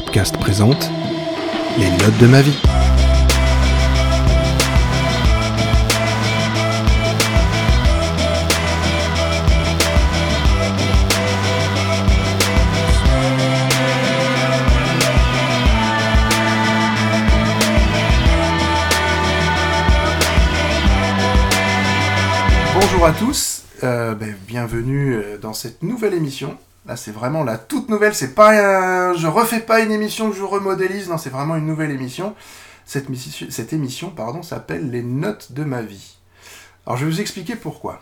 Présente Les notes de ma vie. Bonjour à tous, euh, ben, bienvenue euh, dans cette nouvelle émission. Là, c'est vraiment la toute nouvelle. C'est pas, un- je refais pas une émission que je remodélise. Non, c'est vraiment une nouvelle émission. Cette, missi- cette émission, pardon, s'appelle Les notes de ma vie. Alors, je vais vous expliquer pourquoi.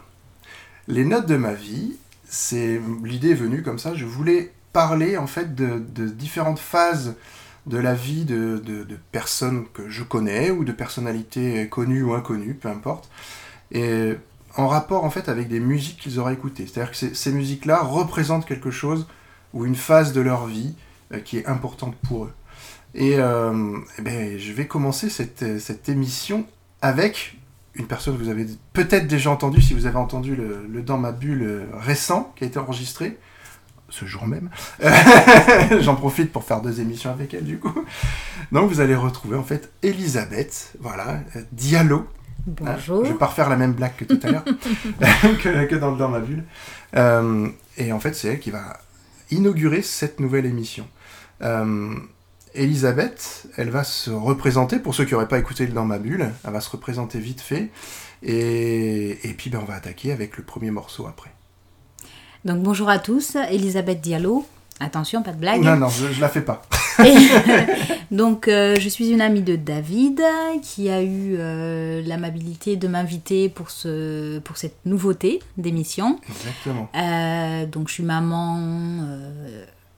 Les notes de ma vie, c'est l'idée est venue comme ça. Je voulais parler en fait de, différentes phases de la vie de, de- de personnes que je connais ou de personnalités connues ou inconnues, peu importe. Et en rapport en fait avec des musiques qu'ils auraient écoutées. C'est-à-dire que ces, musiques-là représentent quelque chose ou une phase de leur vie euh, qui est importante pour eux. Et euh, eh ben, je vais commencer cette, euh, cette émission avec une personne que vous avez peut-être déjà entendue, si vous avez entendu le, le Dans ma bulle récent qui a été enregistré ce jour même. J'en profite pour faire deux émissions avec elle du coup. Donc vous allez retrouver en fait Elisabeth, voilà, Diallo, Hein, Bonjour. je vais pas refaire la même blague que tout à l'heure, que, que dans, dans ma bulle. Euh, et en fait, c'est elle qui va inaugurer cette nouvelle émission. Euh, Elisabeth, elle va se représenter, pour ceux qui n'auraient pas écouté le Dans ma bulle, elle va se représenter vite fait. Et, et puis, ben, on va attaquer avec le premier morceau après. Donc bonjour à tous, Elisabeth Diallo. Attention, pas de blague. Non, non, je, je la fais pas. Et- donc euh, je suis une amie de David qui a eu euh, l'amabilité de m'inviter pour, ce, pour cette nouveauté d'émission. Exactement. Euh, donc je suis maman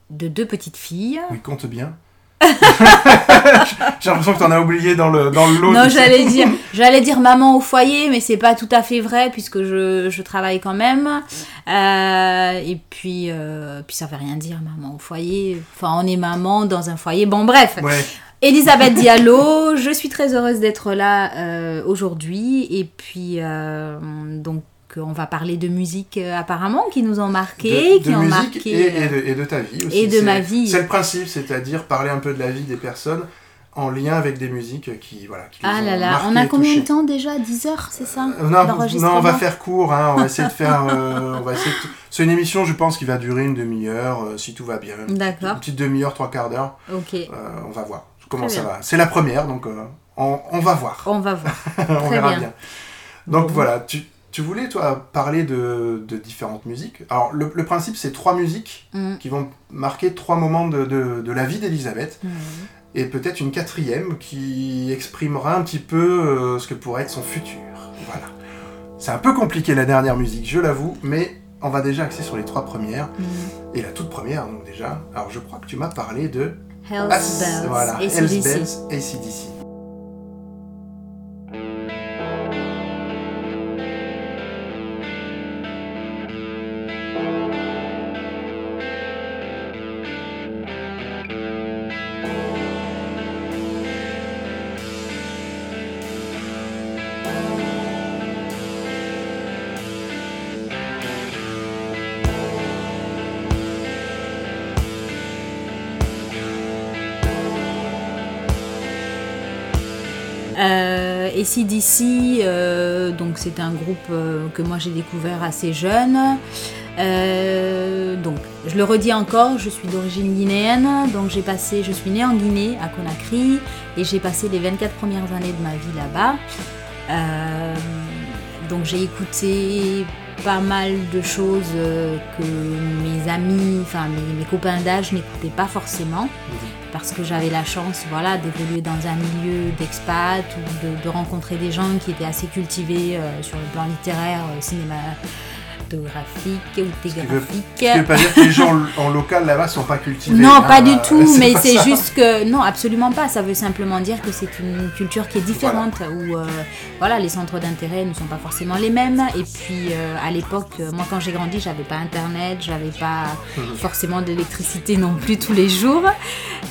de deux petites filles. Oui, compte bien. J'ai l'impression que tu en as oublié dans le, dans le lot. Non, j'allais dire, j'allais dire maman au foyer, mais c'est pas tout à fait vrai puisque je, je travaille quand même. Euh, et puis, euh, puis ça veut rien dire maman au foyer. Enfin, on est maman dans un foyer. Bon, bref. Ouais, Elisabeth Diallo, je suis très heureuse d'être là euh, aujourd'hui. Et puis, euh, donc, on va parler de musique euh, apparemment qui nous ont marqué, de, qui de ont musique marqué. et, et euh, de, et de ta vie aussi. et de ma vie. C'est le principe, c'est-à-dire parler un peu de la vie des personnes en lien avec des musiques qui, voilà, qui Ah là là, on a combien de temps déjà? 10 heures, c'est ça? Euh, non, non, on va faire court, hein, on va essayer de faire... euh, on va essayer de- C'est une émission, je pense, qui va durer une demi-heure, euh, si tout va bien. D'accord. Une petite demi-heure, trois quarts d'heure, Ok, on va voir comment Très ça bien. va. C'est la première, donc on, on va voir. on va voir. on Très verra bien. bien. Donc Bon. voilà, tu, tu voulais, toi, parler de, de différentes musiques? Alors, le, le principe, c'est trois musiques Mm. qui vont marquer trois moments de, de- de la vie d'Elisabeth, Mm. et peut-être une quatrième qui exprimera un petit peu euh, ce que pourrait être son futur. Voilà. C'est un peu compliqué la dernière musique, je l'avoue, mais on va déjà axer sur les trois premières. Mm. Et la toute première, donc déjà, alors je crois que tu m'as parlé de... Hells Bells, voilà, Hells. Bells, AC/DC. ACDC, euh, donc c'est un groupe euh, que moi j'ai découvert assez jeune. Euh, donc, je le redis encore, je suis d'origine guinéenne, donc j'ai passé, je suis née en Guinée, à Conakry, et j'ai passé les 24 premières années de ma vie là-bas. Donc j'ai écouté pas mal de choses euh, que mes amis, enfin mes, mes copains d'âge n'écoutaient pas forcément. Parce que j'avais la chance voilà, d'évoluer dans un milieu d'expat ou de, de rencontrer des gens qui étaient assez cultivés euh, sur le plan littéraire, euh, cinématographique ou Ce qui veut pas dire que les gens en, local là-bas sont pas cultivés. Non, hein, pas du euh, tout, mais c'est juste que non, absolument pas. Ça veut simplement dire que c'est une culture qui est différente, où euh, voilà, les centres d'intérêt ne sont pas forcément les mêmes. Et puis euh, à l'époque, moi quand j'ai grandi, j'avais pas internet, j'avais pas forcément d'électricité non plus tous les jours.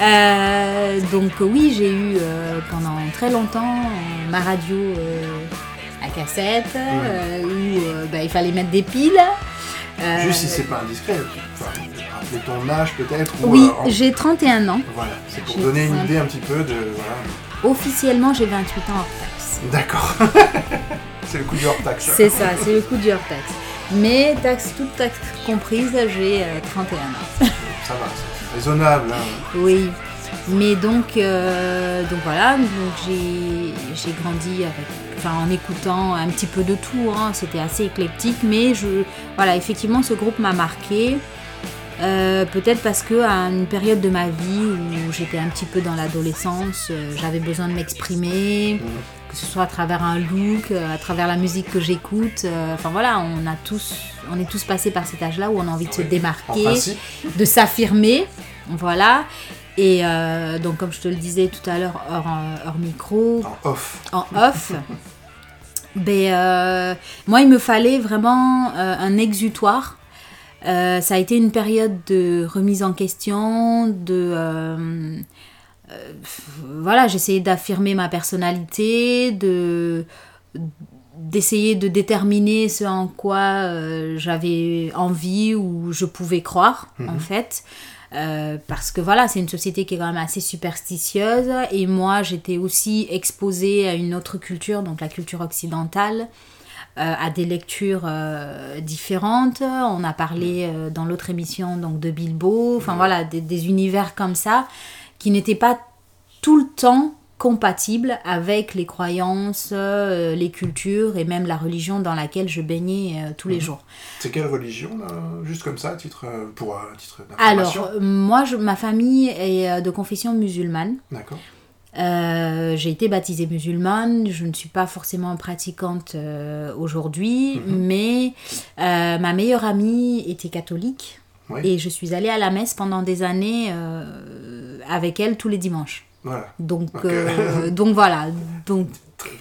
Euh, donc oui, j'ai eu pendant très longtemps ma radio à cassette, euh, où euh, bah, il fallait mettre des piles. Euh, Juste si c'est pas indiscret, enfin, rappeler ton âge peut-être ou, Oui, en- j'ai 31 ans. Voilà, c'est pour donner une idée un petit peu de. Voilà. Officiellement, j'ai 28 ans hors taxe. D'accord. c'est le coup du hors-taxe. C'est ça, c'est le coût du hors taxe. Mais taxe, toute taxe comprise, j'ai euh, 31 ans. Ça va, c'est raisonnable. hein. Oui. Mais donc, euh, donc voilà, donc j'ai j'ai grandi avec, enfin, en écoutant un petit peu de tout. hein. C'était assez éclectique, mais je, voilà, effectivement, ce groupe m'a marqué. Euh, Peut-être parce que à une période de ma vie où j'étais un petit peu dans l'adolescence, euh, j'avais besoin de m'exprimer, que ce soit à travers un look, euh, à travers la musique que j'écoute. Enfin voilà, on a tous, on est tous passés par cet âge-là où on a envie de se démarquer de s'affirmer. Voilà. Et donc, comme je te le disais tout à l'heure, hors, hors micro, en off. en off, ben, euh, moi, il me fallait vraiment euh, un exutoire. Euh, ça a été une période de remise en question, de. voilà, j'essayais d'affirmer ma personnalité, de d'essayer de déterminer ce en quoi j'avais envie ou je pouvais croire en Mhm. fait Euh, parce que voilà c'est une société qui est quand même assez superstitieuse. Et moi j'étais aussi exposée à une autre culture donc la culture occidentale euh, à des lectures euh, différentes. On a parlé dans l'autre émission donc de Bilbo. Enfin voilà des, des univers comme ça qui n'étaient pas tout le temps compatibles avec les croyances, euh, les cultures et même la religion dans laquelle je baignais euh, tous les Mhm. jours. C'est quelle religion, là Juste comme ça, à titre, euh, pour euh, à titre d'information Alors, moi, je- ma famille est de confession musulmane. D'accord. J'ai été baptisée musulmane, je ne suis pas forcément pratiquante aujourd'hui, Mhm. mais ma meilleure amie était catholique Oui. et je suis allée à la messe pendant des années avec elle tous les dimanches. Voilà. Donc, Ok. euh, donc voilà. Donc,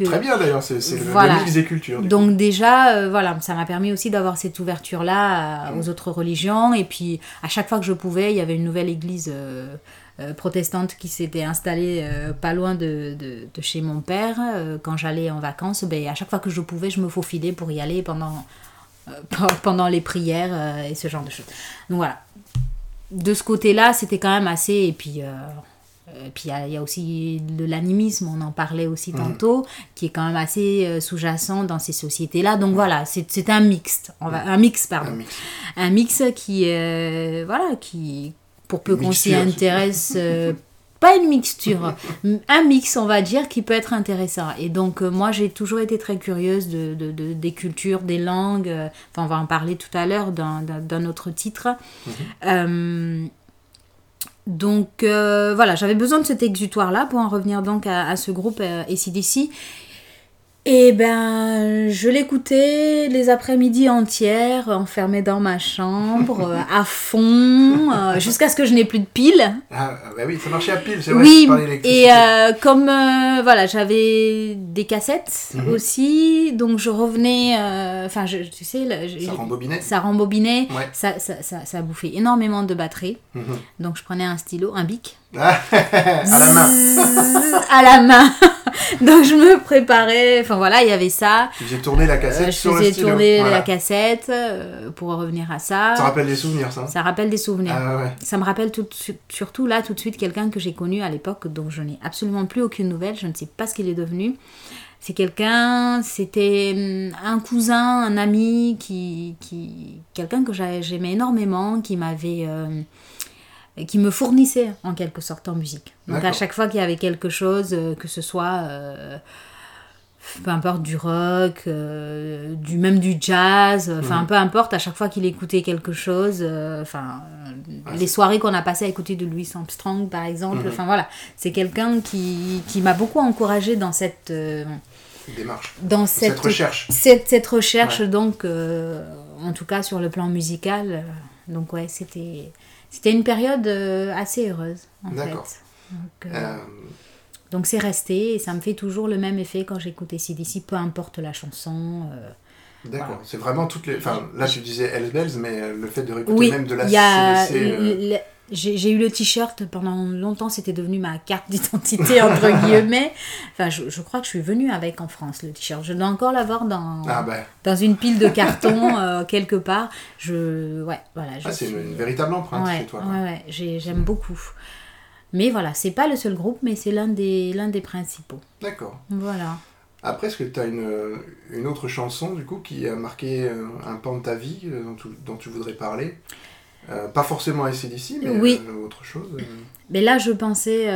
euh, Très bien d'ailleurs, c'est Voilà. le mix des cultures. Donc déjà, euh, voilà, ça m'a permis aussi d'avoir cette ouverture-là aux autres religions. Et puis, à chaque fois que je pouvais, il y avait une nouvelle église euh, euh, protestante qui s'était installée euh, pas loin de, de- de chez mon père. Euh, quand j'allais en vacances, ben, à chaque fois que je pouvais, je me faufilais pour y aller pendant, euh, pe- pendant les prières euh, et ce genre de choses. Donc voilà. De ce côté-là, c'était quand même assez... Et puis... euh, puis il y a- il y, a aussi de l'animisme, on en parlait aussi Mhm. tantôt, qui est quand même assez euh, sous-jacent dans ces sociétés-là. Donc voilà, c'est un mixte, on va, un mix, pardon. Un mix. Un mix qui, euh, voilà, qui, pour peu qu'on s'y intéresse, euh, pas une mixture, un mix, on va dire, qui peut être intéressant. Et donc, euh, moi, j'ai toujours été très curieuse de, de- de- des cultures, des langues. Enfin, on va en parler tout à l'heure dans, dans- dans notre titre. Mhm. Donc, euh, voilà, j'avais besoin de cet exutoire-là pour en revenir donc à, à ce groupe euh, ACDC. Et ben, je l'écoutais les après-midi entières, enfermée dans ma chambre, euh, à fond, euh, jusqu'à ce que je n'ai plus de piles. Ah, ah, bah oui, ça marchait à pile, c'est vrai. Oui, et euh, comme euh, voilà, j'avais des cassettes Mhm. aussi, donc je revenais, enfin, tu sais, là, Ça rembobinait ça rembobinait, Ouais. ça, ça, ça, ça bouffait énormément de batterie. Mhm. Donc je prenais un stylo, un bic, Ah, à la main. À la main. donc je me préparais, enfin voilà, il y avait ça. Faisais tourner la cassette Euh, sur le tourner Voilà. la cassette euh, pour revenir à ça. Ça rappelle des souvenirs, ça. Ça rappelle des souvenirs. Ah ouais. Ça me rappelle tout, surtout là tout de suite quelqu'un que j'ai connu à l'époque dont je n'ai absolument plus aucune nouvelle, je ne sais pas ce qu'il est devenu. C'est quelqu'un, c'était hum, un cousin, un ami, qui, qui quelqu'un que j'a- j'aimais énormément, qui m'avait, euh, qui me fournissait en quelque sorte en musique. Donc à chaque fois qu'il y avait quelque chose, euh, que ce soit euh, peu importe du rock, euh, du même du jazz, enfin peu importe, à chaque fois qu'il écoutait quelque chose, enfin euh, Ah, les soirées qu'on a passées à écouter de Louis Armstrong par exemple, Mhm. enfin voilà, c'est quelqu'un qui, qui m'a beaucoup encouragée dans cette Démarche. dans Cette, cette recherche. cette, cette recherche Ouais. donc en tout cas sur le plan musical, donc ouais c'était c'était une période euh, assez heureuse en fait. Donc, euh, Euh, donc c'est resté et ça me fait toujours le même effet quand j'écoute CDC, peu importe la chanson. euh. D'accord. Voilà. C'est vraiment toutes les. Enfin, là, tu disais Hells Bells, mais le fait de réécouter Oui, même de la il y a CDC, l- j'ai eu le t-shirt pendant longtemps, c'était devenu ma carte d'identité, entre guillemets. Enfin, je, je, crois que je suis venue avec en France, le t-shirt. Je dois encore l'avoir dans, ah ben. dans une pile de carton euh, quelque part. Je, ouais, voilà, ah, c'est une, véritable empreinte chez toi. Ouais, ouais, j'aime beaucoup. Mais voilà, c'est pas le seul groupe, mais c'est l'un des, des principaux. D'accord. Voilà. Après, est-ce que tu as une, une, autre chanson, du coup, qui a marqué euh, un pan de ta vie euh, dont tu, dont tu voudrais parler? Euh, pas forcément ACDC, mais oui. euh, autre chose. Euh. Mais là, je pensais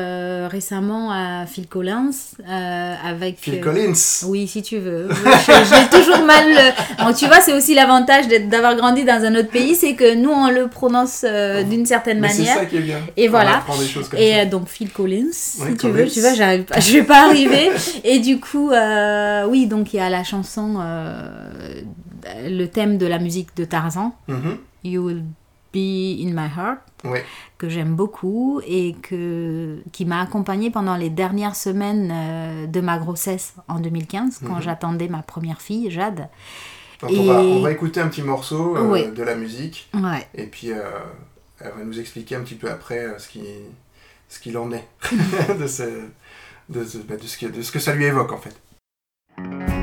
récemment à Phil Collins avec. Phil Collins. Oui, si tu veux. J'ai toujours mal. Tu vois, c'est aussi l'avantage d'avoir grandi dans un autre pays, c'est que nous, on le prononce d'une certaine mais manière. C'est ça qui est bien. Et voilà. Des choses comme Et ça. donc Phil Collins, si tu veux. Tu vois, j'arrive pas, je vais pas arriver. Et du coup, oui, donc il y a la chanson, le thème de la musique de Tarzan. Mm -hmm. You will Be in My Heart, que j'aime beaucoup et que, qui m'a accompagnée pendant les dernières semaines euh, de ma grossesse en 2015, quand Mhm. j'attendais ma première fille, Jade. Donc Et- on, va, on va écouter un petit morceau euh, Ouais. de la musique Ouais. et puis euh, elle va nous expliquer un petit peu après euh, ce qui ce qu'il en est de, ce, de, ce- bah, de ce que, de ce que ça lui évoque en fait.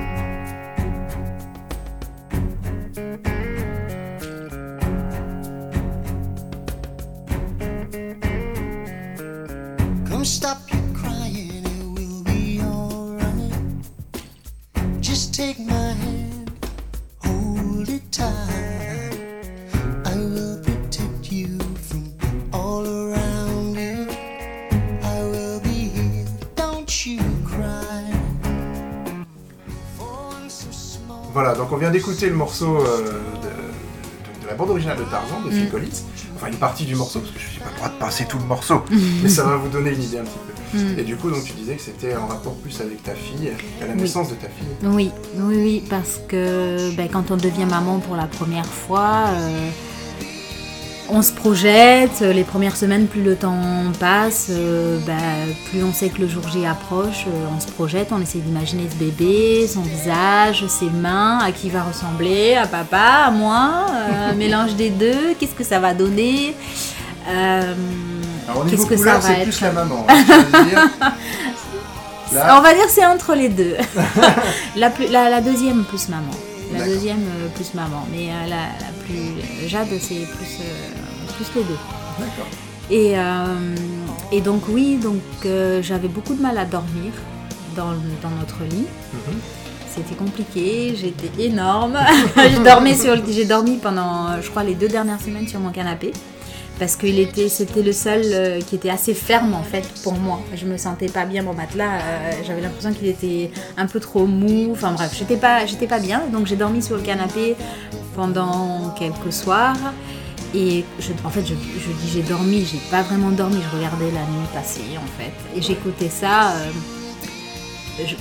Take my hand, hold it tight. I will protect you from all around you. I will be here, don't you cry. Voilà, donc on vient d'écouter le morceau euh, de, de- de la bande originale de Tarzan de Phil Mm. Collins. Enfin une partie du morceau parce que je n'ai pas le droit de passer tout le morceau, mais ça va vous donner une idée un petit peu. Mm. Et du coup donc tu disais que c'était en rapport plus avec ta fille, à la Oui. naissance de ta fille. Oui, oui, oui, parce que ben, quand on devient maman pour la première fois, euh, on se projette. Les premières semaines, plus le temps passe, euh, ben, plus on sait que le jour J approche, euh, on se projette, on essaie d'imaginer ce bébé, son visage, ses mains, à qui il va ressembler, à papa, à moi, un mélange des deux, qu'est-ce que ça va donner Euh, Alors au Qu'est-ce que ça va c'est être plus la maman. hein, je veux dire. Là, On va dire c'est entre les deux. la, plus- la, la deuxième plus maman. La D'accord. deuxième euh, plus maman. Mais euh, la, la plus. Jade, c'est plus, euh, plus les deux. D'accord. Et, euh, et donc, oui, donc euh, j'avais beaucoup de mal à dormir dans, dans notre lit. Mhm. C'était compliqué, j'étais énorme. j'ai dormi sur, j'ai dormi pendant, je crois, les deux dernières semaines sur mon canapé parce que il était, c'était le seul euh, qui était assez ferme en fait pour moi. Je me sentais pas bien mon matelas, euh, j'avais l'impression qu'il était un peu trop mou. Enfin bref, j'étais pas, bien, donc j'ai dormi sur le canapé pendant quelques soirs. Et en fait, je, dis j'ai dormi, j'ai pas vraiment dormi, je regardais la nuit passer en fait. Et j'écoutais ça euh,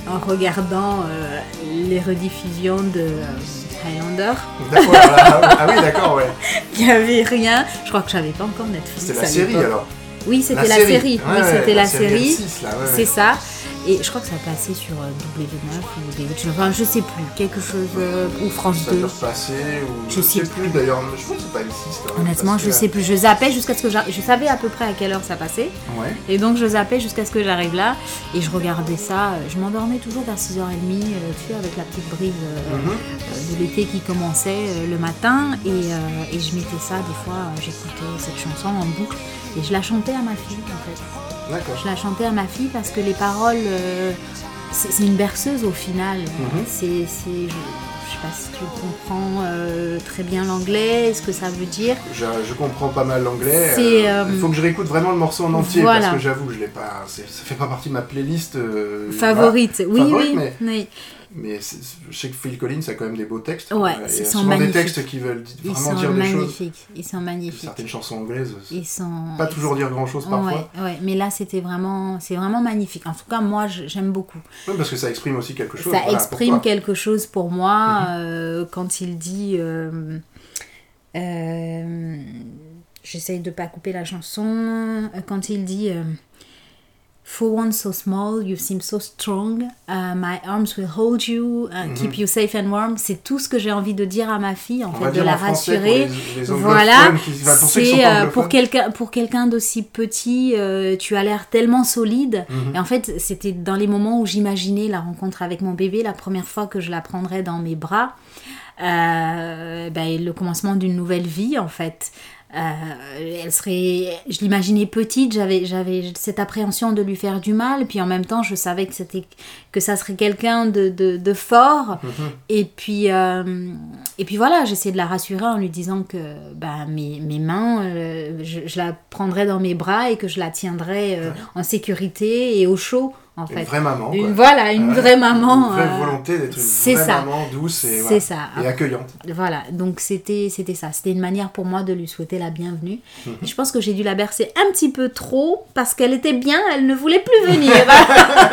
en regardant euh, les rediffusions de euh, Highlander. D'accord, ah, ah oui, d'accord, ouais. Il n'y avait rien. Je crois que j'avais pas encore Netflix. C'était la série alors. Oui, c'était la série. Ouais, oui, c'était la, série. M6, là, ouais, ouais. C'est ça. Et je crois que ça passait sur euh, W9 ou des enfin, je sais plus, quelque chose euh, ou France Ça 2. doit repasser ou Je je sais sais plus d'ailleurs. Je crois que c'est pas M6. quand même, Honnêtement, parce je sais plus. Je zappais jusqu'à ce que j'a- je savais à peu près à quelle heure ça passait. Ouais. Et donc je zappais jusqu'à ce que j'arrive là et je regardais ça. Je m'endormais toujours vers 6h30, euh, tu sais, avec la petite brise euh, Mhm. euh, de l'été qui commençait le matin. Et, et je mettais ça, des fois, j'écoutais cette chanson en boucle et je la chantais à ma fille en fait. Je la chantais à ma fille parce que les paroles, euh, c'est une berceuse au final. Mhm. C'est, c'est- je, je sais pas si tu comprends euh, très bien l'anglais, ce que ça veut dire. Je, je comprends pas mal l'anglais. Euh, Il faut que je réécoute vraiment le morceau en entier Voilà. parce que j'avoue, je l'ai pas. Ça fait pas partie de ma playlist. Favorite, oui, Favorite, oui, mais- oui. Mais je sais que Phil Collins a quand même des beaux textes. Ouais, euh, ils sont souvent des magnifiques. textes qui veulent Ils vraiment sont dire des choses. magnifiques. Ils sont magnifiques. Certaines chansons anglaises, Ils sont. pas toujours dire grand chose parfois. Ouais, ouais, mais là c'était vraiment, c'est vraiment magnifique. En tout cas, moi j'aime beaucoup. Oui, parce que ça exprime aussi quelque chose. Ça voilà, exprime quelque chose pour moi Mhm. euh, quand il dit. euh, euh, J'essaye de pas couper la chanson. Quand il dit. For one so small, you seem so strong. Uh, my arms will hold you, uh, keep you safe and warm. C'est tout ce que j'ai envie de dire à ma fille, en Mhm. On fait, de la pour rassurer. les- les voilà, c'est euh, pour quelqu'un pour quelqu'un d'aussi petit, euh, tu as l'air tellement solide. Mhm. Et en fait, c'était dans les moments où j'imaginais la rencontre avec mon bébé, la première fois que je la prendrais dans mes bras, euh, ben, le commencement d'une nouvelle vie, en fait. Euh, elle serait, je l'imaginais petite, j'avais, j'avais cette appréhension de lui faire du mal, puis en même temps, je savais que c'était, que ça serait quelqu'un de, de, de fort. Mhm. Et puis, euh, et puis voilà, j'essayais de la rassurer en lui disant que bah, mes, mes mains, euh, je, je la prendrais dans mes bras et que je la tiendrais en sécurité et au chaud, en Une vraie maman. Une- voilà, une Ouais. vraie maman. Une vraie euh, volonté d'être une vraie ça. maman douce et, c'est voilà, ça. et accueillante. Voilà, donc c'était ça. C'était une manière pour moi de lui souhaiter la bienvenue. Mhm. Je pense que j'ai dû la bercer un petit peu trop parce qu'elle était bien, elle ne voulait plus venir.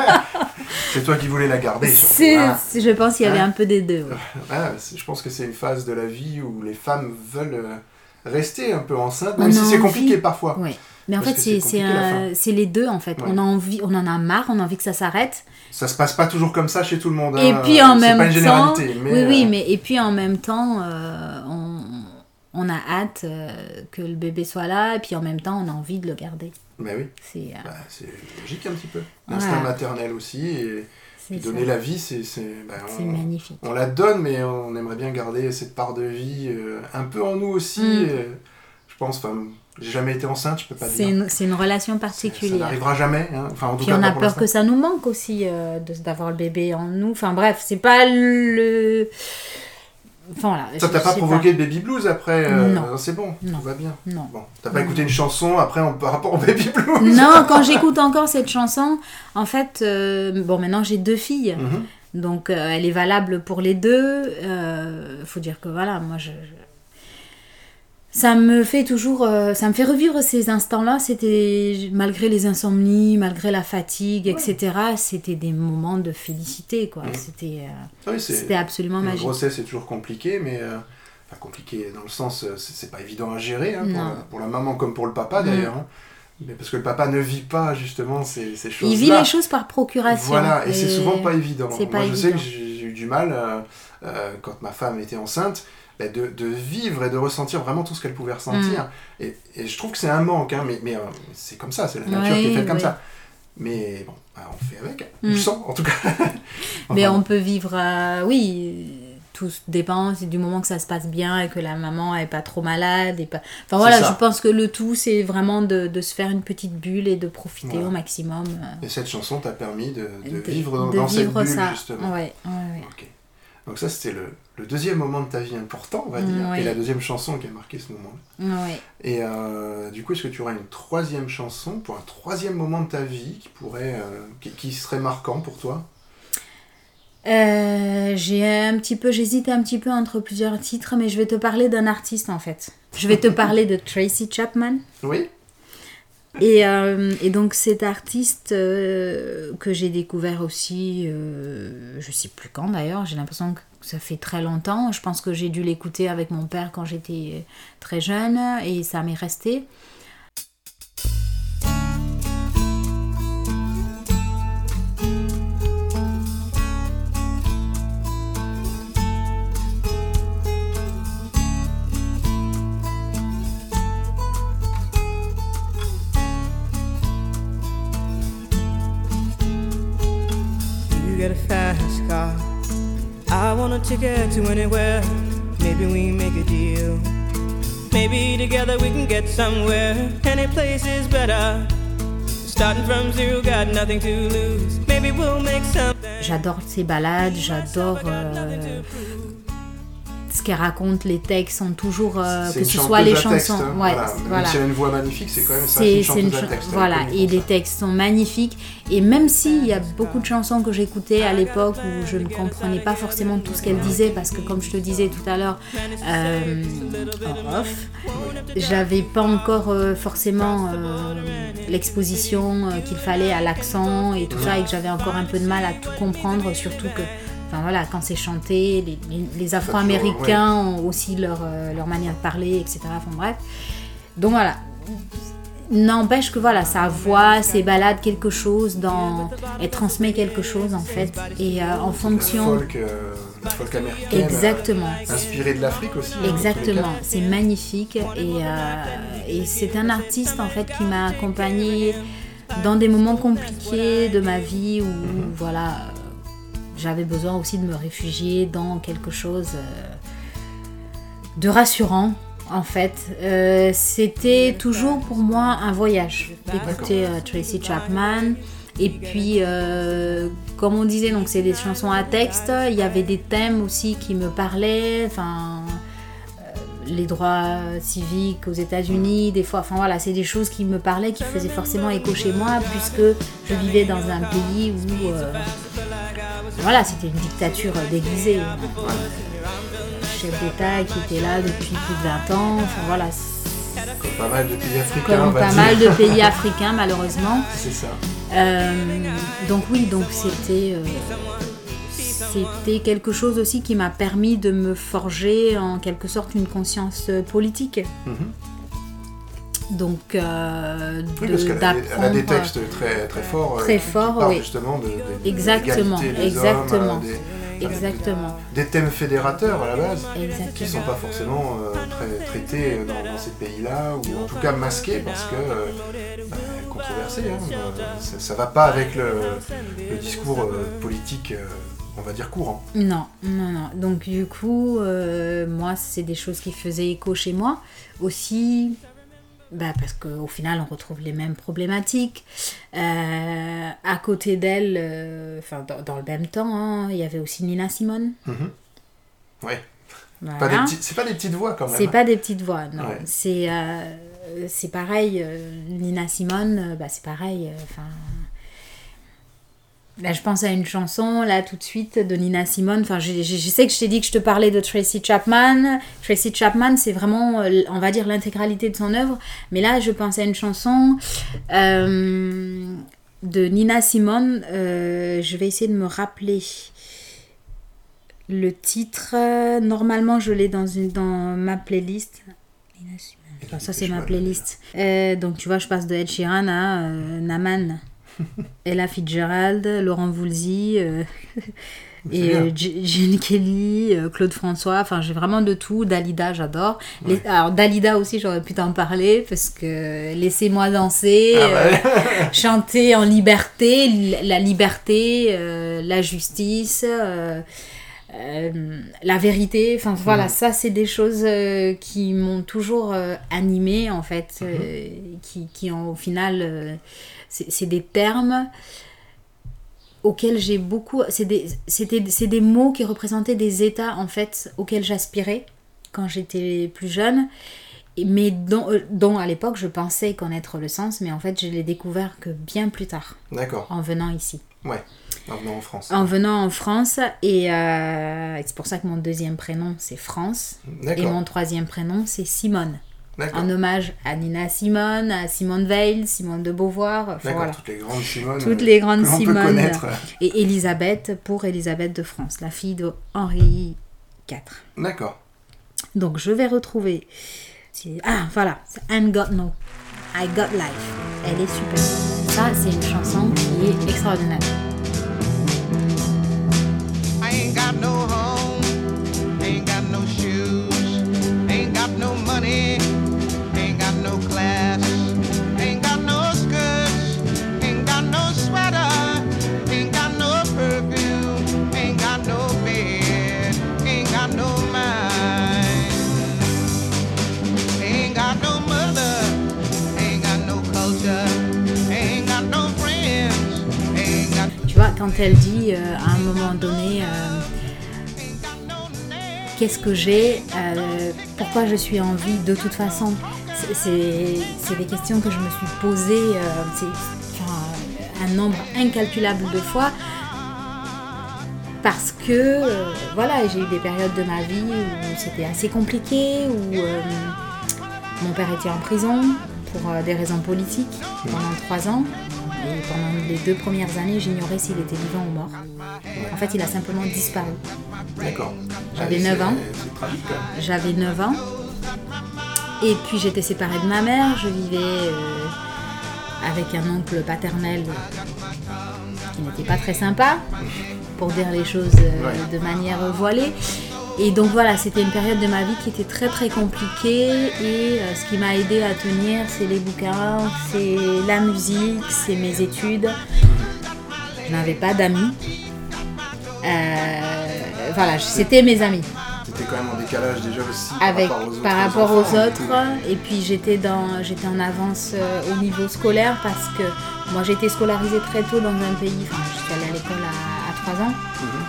C'est toi qui voulais la garder. surtout. C'est- je pense qu'il y avait Hein un peu des deux. ouais. C'est- je pense que c'est une phase de la vie où les femmes veulent euh, rester un peu enceintes, On même si c'est compliqué parfois. Ouais. Mais en fait, c'est les deux en fait. Ouais. On a envie, on en a marre, on a envie que ça s'arrête. Ça se passe pas toujours comme ça chez tout le monde. Et hein. puis en même pas une temps, mais, oui, oui, euh, mais et puis en même temps, euh, on, on a hâte euh, que le bébé soit là, et puis en même temps, on a envie de le garder. mais oui, C'est bah, logique un petit peu. L'instinct maternel aussi, et puis donner ça. la vie, c'est... c'est- bah, magnifique. on la donne, mais on aimerait bien garder cette part de vie euh, un peu en nous aussi. Mm. euh, je pense, enfin, j'ai jamais été enceinte, je peux pas C'est dire. une, c'est une relation Ça- Ça particulière. n'arrivera jamais. hein. Enfin, en tout Puis cas, on pas a peur que ça nous manque aussi euh, d'avoir le bébé en nous. Enfin bref, c'est pas le. Enfin voilà. Ça t'a pas provoqué de baby blues après euh, Non. C'est bon, Non. tout va bien. Non. Bon, t'as pas Non. écouté une chanson après en, par rapport au baby blues? Non, quand j'écoute encore cette chanson, en fait, euh, bon, maintenant j'ai deux filles, Mhm. donc euh, elle est valable pour les deux. Euh, faut dire que voilà, moi je. je- Ça me fait toujours, euh, ça me fait revivre ces instants-là. C'était malgré les insomnies, malgré la fatigue, etc. C'était des moments de félicité, quoi. Mhm. C'était, euh, Ah Oui, c'était absolument Une magique. grossesse est toujours compliqué, mais euh, enfin compliqué dans le sens, euh, c'est pas évident à gérer hein, pour, la, pour la maman comme pour le papa Mm. d'ailleurs. hein. Mais parce que le papa ne vit pas justement ces, ces choses-là. Il vit les choses par procuration. Voilà, et, c'est souvent pas évident. Moi, pas je sais que j'ai eu du mal quand ma femme était enceinte. Bah, De, de vivre et de ressentir vraiment tout ce qu'elle pouvait ressentir. Mm. Et, et je trouve que c'est un manque, hein, mais, mais euh, c'est comme ça, c'est la nature qui est faite comme ça. Mais bon, bah, on fait avec, on Mm. le sent en tout cas. Mais on peut vivre, euh, oui, tout dépend du moment que ça se passe bien et que la maman est pas trop malade. Et pas... Enfin voilà, je pense que le tout, c'est vraiment de, de se faire une petite bulle et de profiter Voilà. au maximum. euh, Et cette chanson t'a permis de, de de- vivre dans, cette bulle, ça. justement. Ouais, ouais, ouais. Ok. Donc ça, c'était le, le deuxième moment de ta vie important, on va dire, oui. et la deuxième chanson qui a marqué ce moment. Ouais. Et euh, du coup, est-ce que tu aurais une troisième chanson pour un troisième moment de ta vie qui pourrait, euh, qui, qui serait marquant pour toi? Euh, j'ai un petit peu, j'hésite un petit peu entre plusieurs titres, mais je vais te parler d'un artiste en fait. Je vais te parler de Tracy Chapman. Oui Et, euh, et donc cet artiste euh, que j'ai découvert aussi, euh, je sais plus quand d'ailleurs, j'ai l'impression que ça fait très longtemps. Je pense que j'ai dû l'écouter avec mon père quand j'étais très jeune et ça m'est resté. Ticket to anywhere. Maybe we make a deal. Maybe together we can get somewhere. Any place is better. Starting from zero, got nothing to lose. Maybe we'll make something. J'adore ses balades, j'adore euh, qu'elle raconte, les textes sont toujours, euh, que ce soit les texte, chansons. hein, Ouais, voilà. Même voilà. si elle a une voix magnifique, c'est quand même ça, C'est une une texte. est voilà et les textes sont magnifiques et même s'il y a beaucoup de chansons que j'écoutais à l'époque où je ne comprenais pas forcément tout ce qu'elle disait parce que comme je te disais tout à l'heure euh, off j'avais pas encore euh, forcément l'exposition qu'il fallait à l'accent et tout ça et que j'avais encore un peu de mal à tout comprendre surtout que Enfin voilà, quand c'est chanté, les, les- les Afro-Américains ont aussi leur, euh, leur manière de parler, etc. Enfin bref. Donc voilà. N'empêche que voilà, sa voix, ses balades, quelque chose dans. Elle transmet quelque chose en fait. Et euh, en fonction. folk, euh, folk américaine. Exactement. euh, inspirée de l'Afrique aussi. hein, Exactement, c'est magnifique et, et c'est un artiste en fait qui m'a accompagnée dans des moments compliqués de ma vie où voilà j'avais besoin aussi de me réfugier dans quelque chose euh, de rassurant en fait. Euh, C'était toujours pour moi un voyage d'écouter euh, Tracy Chapman. Et puis, euh, comme on disait, donc c'est des chansons à texte. Il y avait des thèmes aussi qui me parlaient. Enfin, les droits civiques aux États-Unis, des fois. Enfin voilà, c'est des choses qui me parlaient, qui faisaient forcément écho chez moi, puisque je vivais dans un pays où, euh, voilà, c'était une dictature déguisée. Chef d'État qui était là depuis plus de 20 ans. Enfin voilà, Comme pas mal de pays africains, on comme va pas dire. mal de pays africains malheureusement. C'est ça. Euh, donc oui, donc c'était euh, c'était quelque chose aussi qui m'a permis de me forger en quelque sorte une conscience euh, politique. Mhm. Donc euh, Oui, parce qu'elle a, elle a des textes très, très forts. euh, Très qui- qui forts, parlent oui. justement de, Exactement, des exactement. hommes, euh, des, Exactement, des thèmes fédérateurs à la base. qui ne sont exactement. pas forcément euh, très, traités dans, dans ces pays-là, ou en tout cas masqués parce que bah, controversés. hein. Ça, ça va pas avec le, le discours euh, politique, euh, on va dire, courant. Non, non, non. Donc du coup, euh, moi, c'est des choses qui faisaient écho chez moi. Aussi, bah, parce qu'au final, on retrouve les mêmes problématiques. Euh, à côté d'elle, euh, enfin, dans, dans le même temps, hein, il y avait aussi Nina Simone. Mhm. Ouais. Voilà. C'est pas des petites voix quand même. C'est pas des petites voix, non. Ouais. C'est euh, c'est pareil, euh, Nina Simone, bah, c'est pareil. euh, Enfin, là, je pense à une chanson, là, tout de suite, de Nina Simone. Enfin, je, je- je sais que je t'ai dit que je te parlais de Tracy Chapman. Tracy Chapman, c'est vraiment, euh, on va dire, l'intégralité de son œuvre. Mais là, je pense à une chanson euh, de Nina Simone. euh, je vais essayer de me rappeler. Le titre, normalement, je l'ai dans, une, dans ma playlist. Nina Simone. Enfin, ça, c'est ma playlist. Euh, donc, tu vois, je passe de Ed Sheeran à Naman, Ella Fitzgerald, Laurent Voulzy, euh, et euh, Kelly, euh, Claude François. Enfin, j'ai vraiment de tout. Dalida, j'adore. Alors, Dalida aussi, j'aurais pu t'en parler parce que laissez-moi danser. Ah euh, ouais. chanter en liberté, la liberté, euh, la justice, euh, euh, la vérité. Enfin voilà, ça c'est des choses euh, qui m'ont toujours euh, animée en fait, euh, qui, qui ont au final, euh, c'est des termes auxquels j'ai beaucoup... C'est des, des mots qui représentaient des états en fait auxquels j'aspirais quand j'étais plus jeune. Mais dont, euh, dont à l'époque je pensais connaître le sens, mais en fait je l'ai découvert que bien plus tard, D'accord. en venant ici. Ouais. En venant en France. En venant en France, et, euh, c'est pour ça que mon deuxième prénom c'est France, et mon troisième prénom c'est Simone. En hommage à Nina Simone, à Simone Veil, Simone de Beauvoir, voilà. Toutes les grandes Simone. Toutes les grandes. Et Elisabeth pour Elisabeth de France, la fille de Henri IV. D'accord. Donc je vais retrouver. Ah voilà, c'est I'm Got No. I Got Life. Elle est super. Ça, c'est une chanson qui est extraordinaire. Quand elle dit euh, à un moment donné euh, qu'est-ce que j'ai, euh, pourquoi je suis en vie de toute façon, c'est- des questions que je me suis posées un nombre incalculable de fois. Parce que, voilà, j'ai eu des périodes de ma vie où c'était assez compliqué, où mon père était en prison pour des raisons politiques pendant trois ans. Et pendant les deux premières années, j'ignorais s'il était vivant ou mort. En fait, il a simplement disparu. D'accord. J'avais Ouais, c'est- 9 ans. C'est tragique. J'avais 9 ans. Et puis j'étais séparée de ma mère. Je vivais euh, avec un oncle paternel qui n'était pas très sympa, pour dire les choses euh, Ouais. de manière voilée. Et donc voilà, c'était une période de ma vie qui était très très compliquée et euh, ce qui m'a aidé à tenir, c'est les bouquins, c'est la musique, c'est mes études. Je n'avais pas d'amis. Euh, voilà, c'était mes amis T'étais quand même en décalage déjà aussi avec par rapport aux autres. par rapport aux enfants, autres et puis j'étais dans j'étais en avance euh, au niveau scolaire parce que moi j'ai été scolarisée très tôt dans un pays enfin je suis allée à l'école à, à 3 ans Mhm.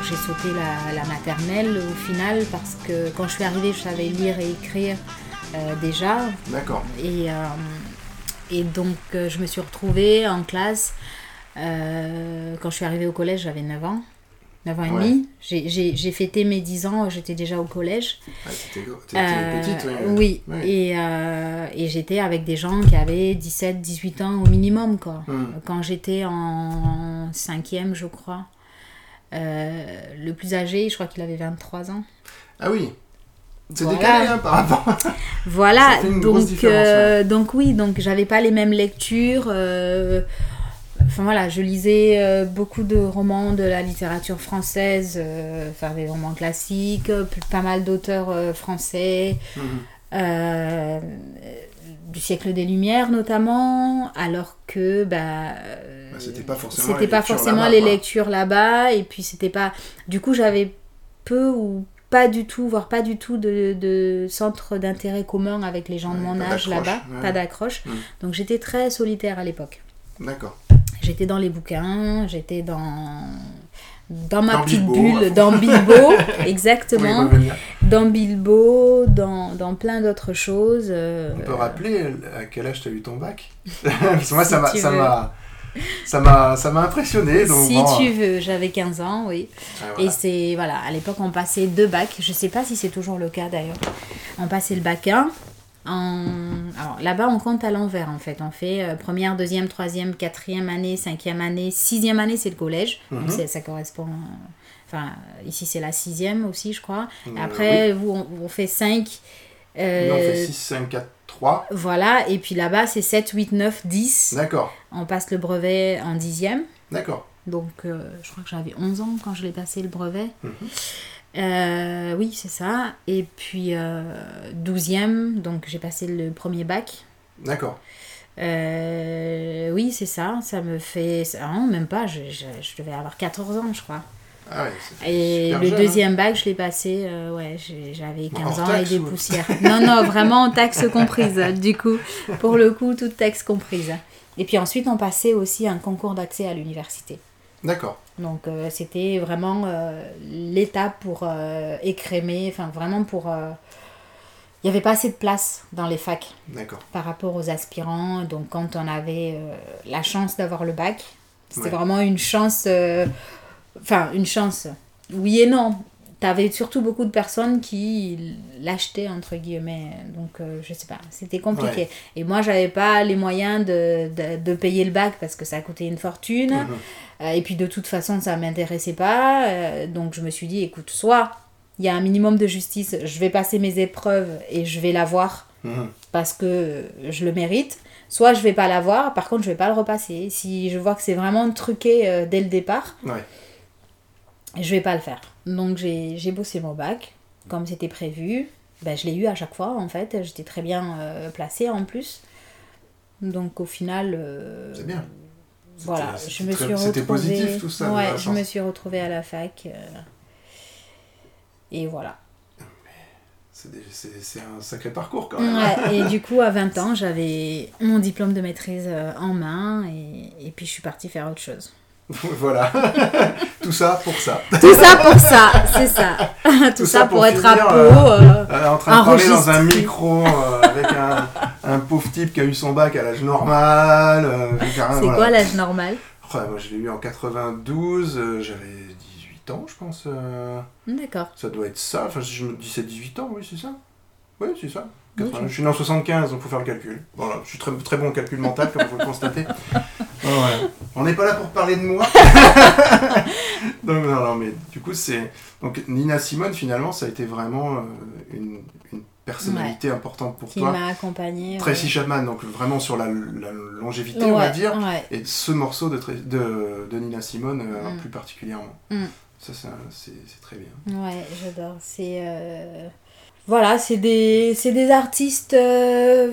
Donc j'ai sauté la, la maternelle au final parce que quand je suis arrivée je savais lire et écrire euh, déjà D'accord. et, euh, et donc euh, je me suis retrouvée en classe euh, quand je suis arrivée au collège j'avais 9 ans 9 ans et Ouais. demi J'ai- fêté mes 10 ans j'étais déjà au collège Ah, t'étais euh, petite, oui. oui, Oui. et, euh, et j'étais avec des gens qui avaient 17, 18 ans au minimum, quoi. Hmm. Quand j'étais en cinquième, je crois, euh, le plus âgé, je crois qu'il avait 23 ans. Ah oui. C'est Voilà. décalé hein, par rapport. Voilà, donc, euh, donc oui, donc j'avais pas les mêmes lectures. euh, Enfin voilà, je lisais beaucoup de romans de la littérature française, enfin des romans classiques, pas mal d'auteurs français, Mhm. Du siècle des Lumières notamment, alors que bah, Bah, c'était pas forcément c'était les pas lectures forcément là-bas, les lectures là-bas, et puis c'était pas. Du coup, j'avais peu ou pas du tout, voire pas du tout de, de centre d'intérêt commun avec les gens de mon âge là-bas, ouais. pas d'accroche. Mm. Donc j'étais très solitaire à l'époque. D'accord. J'étais dans les bouquins, j'étais dans dans ma Dans petite Bilbo, bulle, dans Bilbo, exactement. Dans Bilbo, dans, dans plein d'autres choses. euh, On peut rappeler à quel âge t'as eu ton bac Parce que moi, Si ça m'a, tu ça m'a, ça m'a, impressionné. Donc si bon, tu veux, j'avais 15 ans, oui. euh, Et c'est, voilà, à l'époque, on passait deux bacs. Je sais pas si c'est toujours le cas d'ailleurs. On passait le bac 1. En... Alors là-bas, on compte à l'envers en fait. On fait euh, première, deuxième, troisième, quatrième année, cinquième année, sixième année, c'est le collège. Donc Mhm. ça correspond. Euh, Enfin, ici c'est la sixième aussi, je crois. Euh, Après, vous, on, on fait 5. Nous, on fait 6, 5, 4, 3. Voilà, et puis là-bas, c'est 7, 8, 9, 10. D'accord. On passe le brevet en dixième. D'accord. Donc, euh, je crois que j'avais 11 ans quand je l'ai passé le brevet. Mhm. Euh, oui, c'est ça. Et puis, euh, 12e, donc j'ai passé le premier bac. D'accord. Euh, oui, c'est ça. Ça me fait. ah non, même pas. Je, je, je devais avoir 14 ans, je crois. Ah ouais, Et le jeune, hein. deuxième bac, je l'ai passé. euh, ouais, j'avais 15 Hors ans et taxe des ou- poussières. Non, non, vraiment taxe comprise. Du coup, pour le coup, toute taxe comprise. Et puis ensuite, on passait aussi un concours d'accès à l'université. D'accord. Donc euh, c'était vraiment euh, l'étape pour écrémer, enfin vraiment pour... Il n'y avait pas assez de place dans les facs D'accord. par rapport aux aspirants. Donc quand on avait la chance d'avoir le bac, c'était Ouais. vraiment une chance... Enfin, une chance. Oui et non. Tu avais surtout beaucoup de personnes qui l'achetaient, entre guillemets. Donc, euh, je sais pas, c'était compliqué. Ouais. Et moi, j'avais pas les moyens de, de, de payer le bac parce que ça coûtait une fortune. Mhm. Euh, et puis de toute façon, ça m'intéressait pas. Euh, donc je me suis dit, écoute, soit il y a un minimum de justice, je vais passer mes épreuves et je vais l'avoir Mhm. parce que je le mérite. Soit je vais pas l'avoir, par contre je vais pas le repasser. Si je vois que c'est vraiment truqué euh, dès le départ, Ouais. Je vais pas le faire. Donc j'ai bossé mon bac comme c'était prévu. Ben, je l'ai eu à chaque fois en fait. J'étais très bien euh, placée en plus. Donc au final, euh, C'est bien. voilà, C'était- je me suis retrouvée. positif tout ça. Ouais, je me suis retrouvée à la fac. euh, Et voilà. C'est un sacré parcours quand même. Ouais, et du coup, à 20 ans, j'avais mon diplôme de maîtrise euh, en main et, et puis je suis partie faire autre chose. voilà. tout ça pour ça. Tout ça pour ça, c'est ça. Tout, ça, pour, être à finir, peau. euh, euh, Euh, en train de parler dans un micro euh, avec un, un pauvre type qui a eu son bac à l'âge normal. rien, c'est voilà. quoi l'âge normal Ouais, moi je l'ai eu en 92, euh, j'avais 18 ans je pense. D'accord. ça doit être ça, enfin je me dis c'est 18 ans, oui c'est ça. Oui c'est ça. Oui, 80. Je suis né en 75, donc faut faire le calcul. Voilà, je suis très, très bon en calcul mental comme vous le constatez. Ouais. On n'est pas là pour parler de moi. donc non, non, mais du coup c'est... Donc Nina Simone finalement ça a été vraiment euh, une, une personnalité importante pour Qui toi. m'a accompagnée. Tracy ouais. Chapman, donc vraiment sur la, la longévité, on va dire. Et ce morceau de, de, de Nina Simone euh, Mm. plus particulièrement. Mm. Ça, c'est très bien. Ouais, j'adore. C'est. euh, Voilà, c'est des, c'est des artistes euh,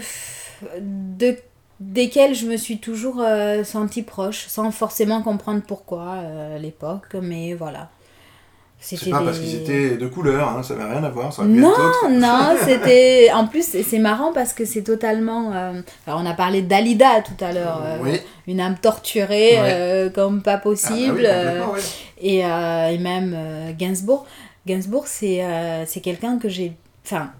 de, desquels je me suis toujours euh, sentie proche, sans forcément comprendre pourquoi euh, à l'époque, mais voilà. C'est pas parce qu'ils étaient de couleur, hein, ça n'avait rien à voir, ça Non, non, c'était. En plus, c'est marrant parce que c'est totalement. euh, enfin, on a parlé Dalida tout à l'heure. euh, Oui. Une âme torturée Ouais. euh, comme pas Ah bah possible. oui, complètement, ouais. et, et même Gainsbourg. Gainsbourg, c'est c'est quelqu'un que j'ai. Enfin,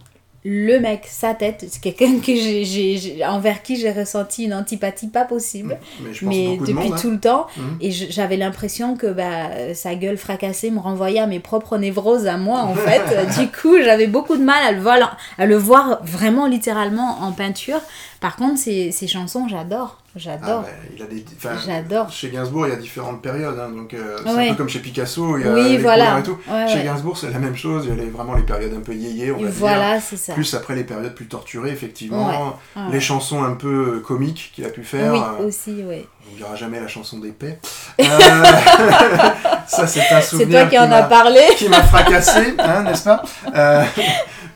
le mec, sa tête, c'est quelqu'un que j'ai, envers qui j'ai ressenti une antipathie pas possible. Mais je pense mais de depuis monde. hein. tout le temps. Mhm. Et j'avais l'impression que bah, sa gueule fracassée me renvoyait à mes propres névroses à moi, en fait. du coup, j'avais beaucoup de mal à le, voir, à le voir vraiment littéralement en peinture. Par contre, ses, ses chansons, j'adore. Ah J'adore. bah, il a des, enfin, J'adore. Chez Gainsbourg, il y a différentes périodes, hein, donc euh, c'est Ouais. un peu comme chez Picasso, il y a oui, les voilà. et tout. Ouais, Chez ouais. Gainsbourg, c'est la même chose, il y a les- vraiment les périodes un peu yéyé, on Et va dire. voilà, c'est ça. Plus après les périodes plus torturées, effectivement. Les chansons un peu euh, comiques qu'il a pu faire. Oui, euh, aussi, oui. on n'oubliera jamais la chanson d'épée. Euh, ça, c'est un C'est souvenir toi qui en as parlé. qui m'a fracassé, hein, n'est-ce pas?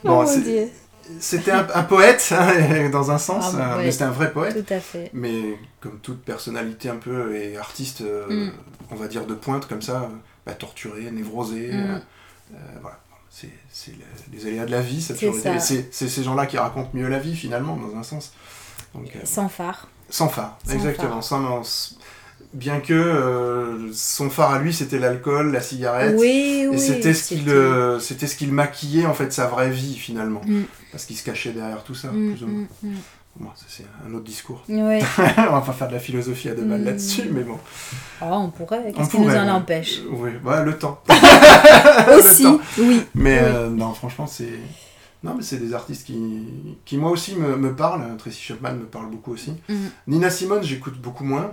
Oh C'était un, un poète, hein, dans un sens, Ah, mais c'était un vrai poète. Tout à fait. Mais comme toute personnalité un peu et artiste, euh, Mm. on va dire de pointe comme ça, bah, torturé, névrosé, Mm. euh, euh, voilà. C'est c'est le- les aléas de la vie, ça C'est ces gens-là qui racontent mieux la vie finalement, dans un sens. Donc, Sans phare. sans phare, Sans exactement. Sans, bien que euh, son phare à lui, c'était l'alcool, la cigarette. Oui, oui. Et c'était ce qui c'était- le, c'était ce qui le maquillait en fait sa vraie vie finalement, Mm. parce qu'il se cachait derrière tout ça, Mm, plus ou moins. mm, mm. Bon, ça c'est un autre discours. Ouais. on va pas faire de la philosophie à deux balles là-dessus, mais bon. Oh, on pourrait. Qu'est-ce qui nous en empêche Euh, Oui, bah, le temps. Aussi, temps. oui. Mais Oui. euh, non, franchement, c'est. Non, mais c'est des artistes qui, qui moi aussi me, me parlent. Tracy Chapman me parle beaucoup aussi. Nina Simone, j'écoute beaucoup moins.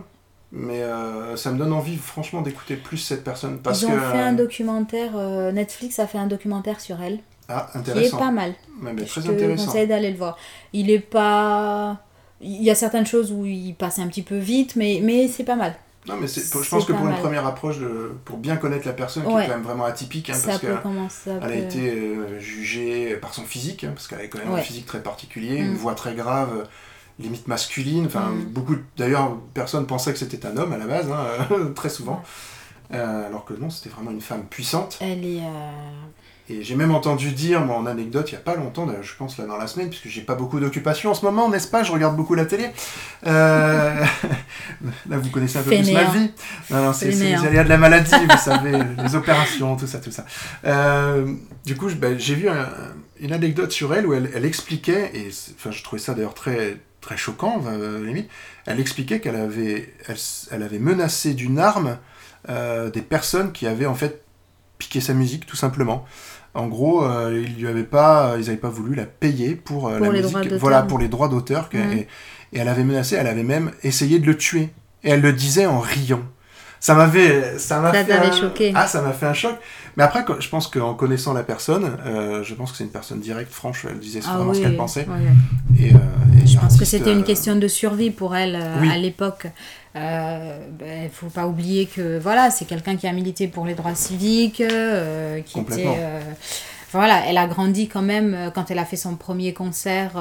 Mais euh, ça me donne envie, franchement, d'écouter plus cette personne. Parce Ils ont que. fait un documentaire, euh, Netflix a fait un documentaire sur elle, Ah, qui est intéressant. pas mal. Mais Je te intéressant. conseille d'aller le voir. Il est pas... Il y a certaines choses où il passe un petit peu vite, mais, mais c'est pas mal. Non, mais je pense que pour une première approche, de, pour bien connaître la personne, qui est quand même vraiment atypique, hein, parce peut qu'elle ça a peut- été euh, jugée par son physique, hein, parce qu'elle avait quand même un physique très particulier, Mm. une voix très grave, euh, limite masculine. Enfin, Mm. beaucoup. D'ailleurs, personne pensait que c'était un homme à la base, hein, très souvent. Euh, alors que non, c'était vraiment une femme puissante. Elle est... euh, Et j'ai même entendu dire, moi en anecdote, il n'y a pas longtemps, je pense là dans la semaine, puisque j'ai pas beaucoup d'occupation en ce moment, n'est-ce pas? Je regarde beaucoup la télé. Euh, là, vous connaissez un peu plus ma vie. Non, non, c'est les aléas de la maladie, vous savez, les opérations, tout ça, tout ça. Du coup, ben, j'ai vu un- une anecdote sur elle où elle, elle expliquait, et enfin, je trouvais ça d'ailleurs très très choquant, euh, limite, elle expliquait qu'elle avait, elle, avait menacé d'une arme euh, des personnes qui avaient en fait piqué sa musique, tout simplement. En gros, euh, ils lui avaient pas, ils n'avaient pas voulu la payer pour, euh, Pour la les musique, droits d'auteur. voilà, pour les droits d'auteur. et elle avait menacé, elle avait même essayé de le tuer. Et elle le disait en riant. Ça m'avait, ça m'a fait un- choqué. Ah, ça m'a fait un choc. Mais après, je pense qu'en connaissant la personne, euh, je pense que c'est une personne directe, franche. Elle disait Ah vraiment ce qu'elle pensait. ouais. Et, euh, et Je pense que c'était une euh, question de survie pour elle euh, Oui. à l'époque. Il ne faut pas oublier que voilà, c'est quelqu'un qui a milité pour les droits civiques, euh, qui était... Euh, voilà, elle a grandi quand même euh, quand elle a fait son premier concert.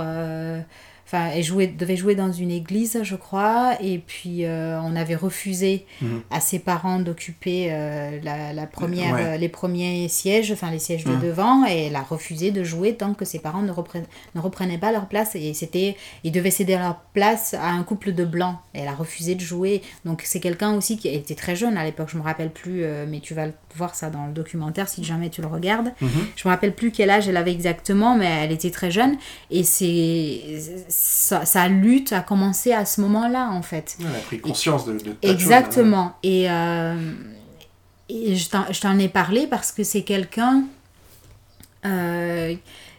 Enfin, elle jouait, devait jouer dans une église, je crois, et puis euh, on avait refusé Mhm. à ses parents d'occuper euh, la, la première, Ouais. euh, les premiers sièges, enfin les sièges de Mhm. devant, et elle a refusé de jouer tant que ses parents ne, repre- ne reprenaient pas leur place. Et c'était, ils devaient céder leur place à un couple de blancs. Et elle a refusé de jouer. Donc c'est quelqu'un aussi qui était très jeune à l'époque. Je me rappelle plus, mais tu vas voir ça dans le documentaire si jamais tu le regardes. Mhm. Je me rappelle plus quel âge elle avait exactement, mais elle était très jeune. Et c'est sa, sa lutte a commencé à ce moment-là en fait. Elle a pris conscience de, de hein. Exactement. Et, euh, et je t'en- ai parlé parce que c'est quelqu'un euh,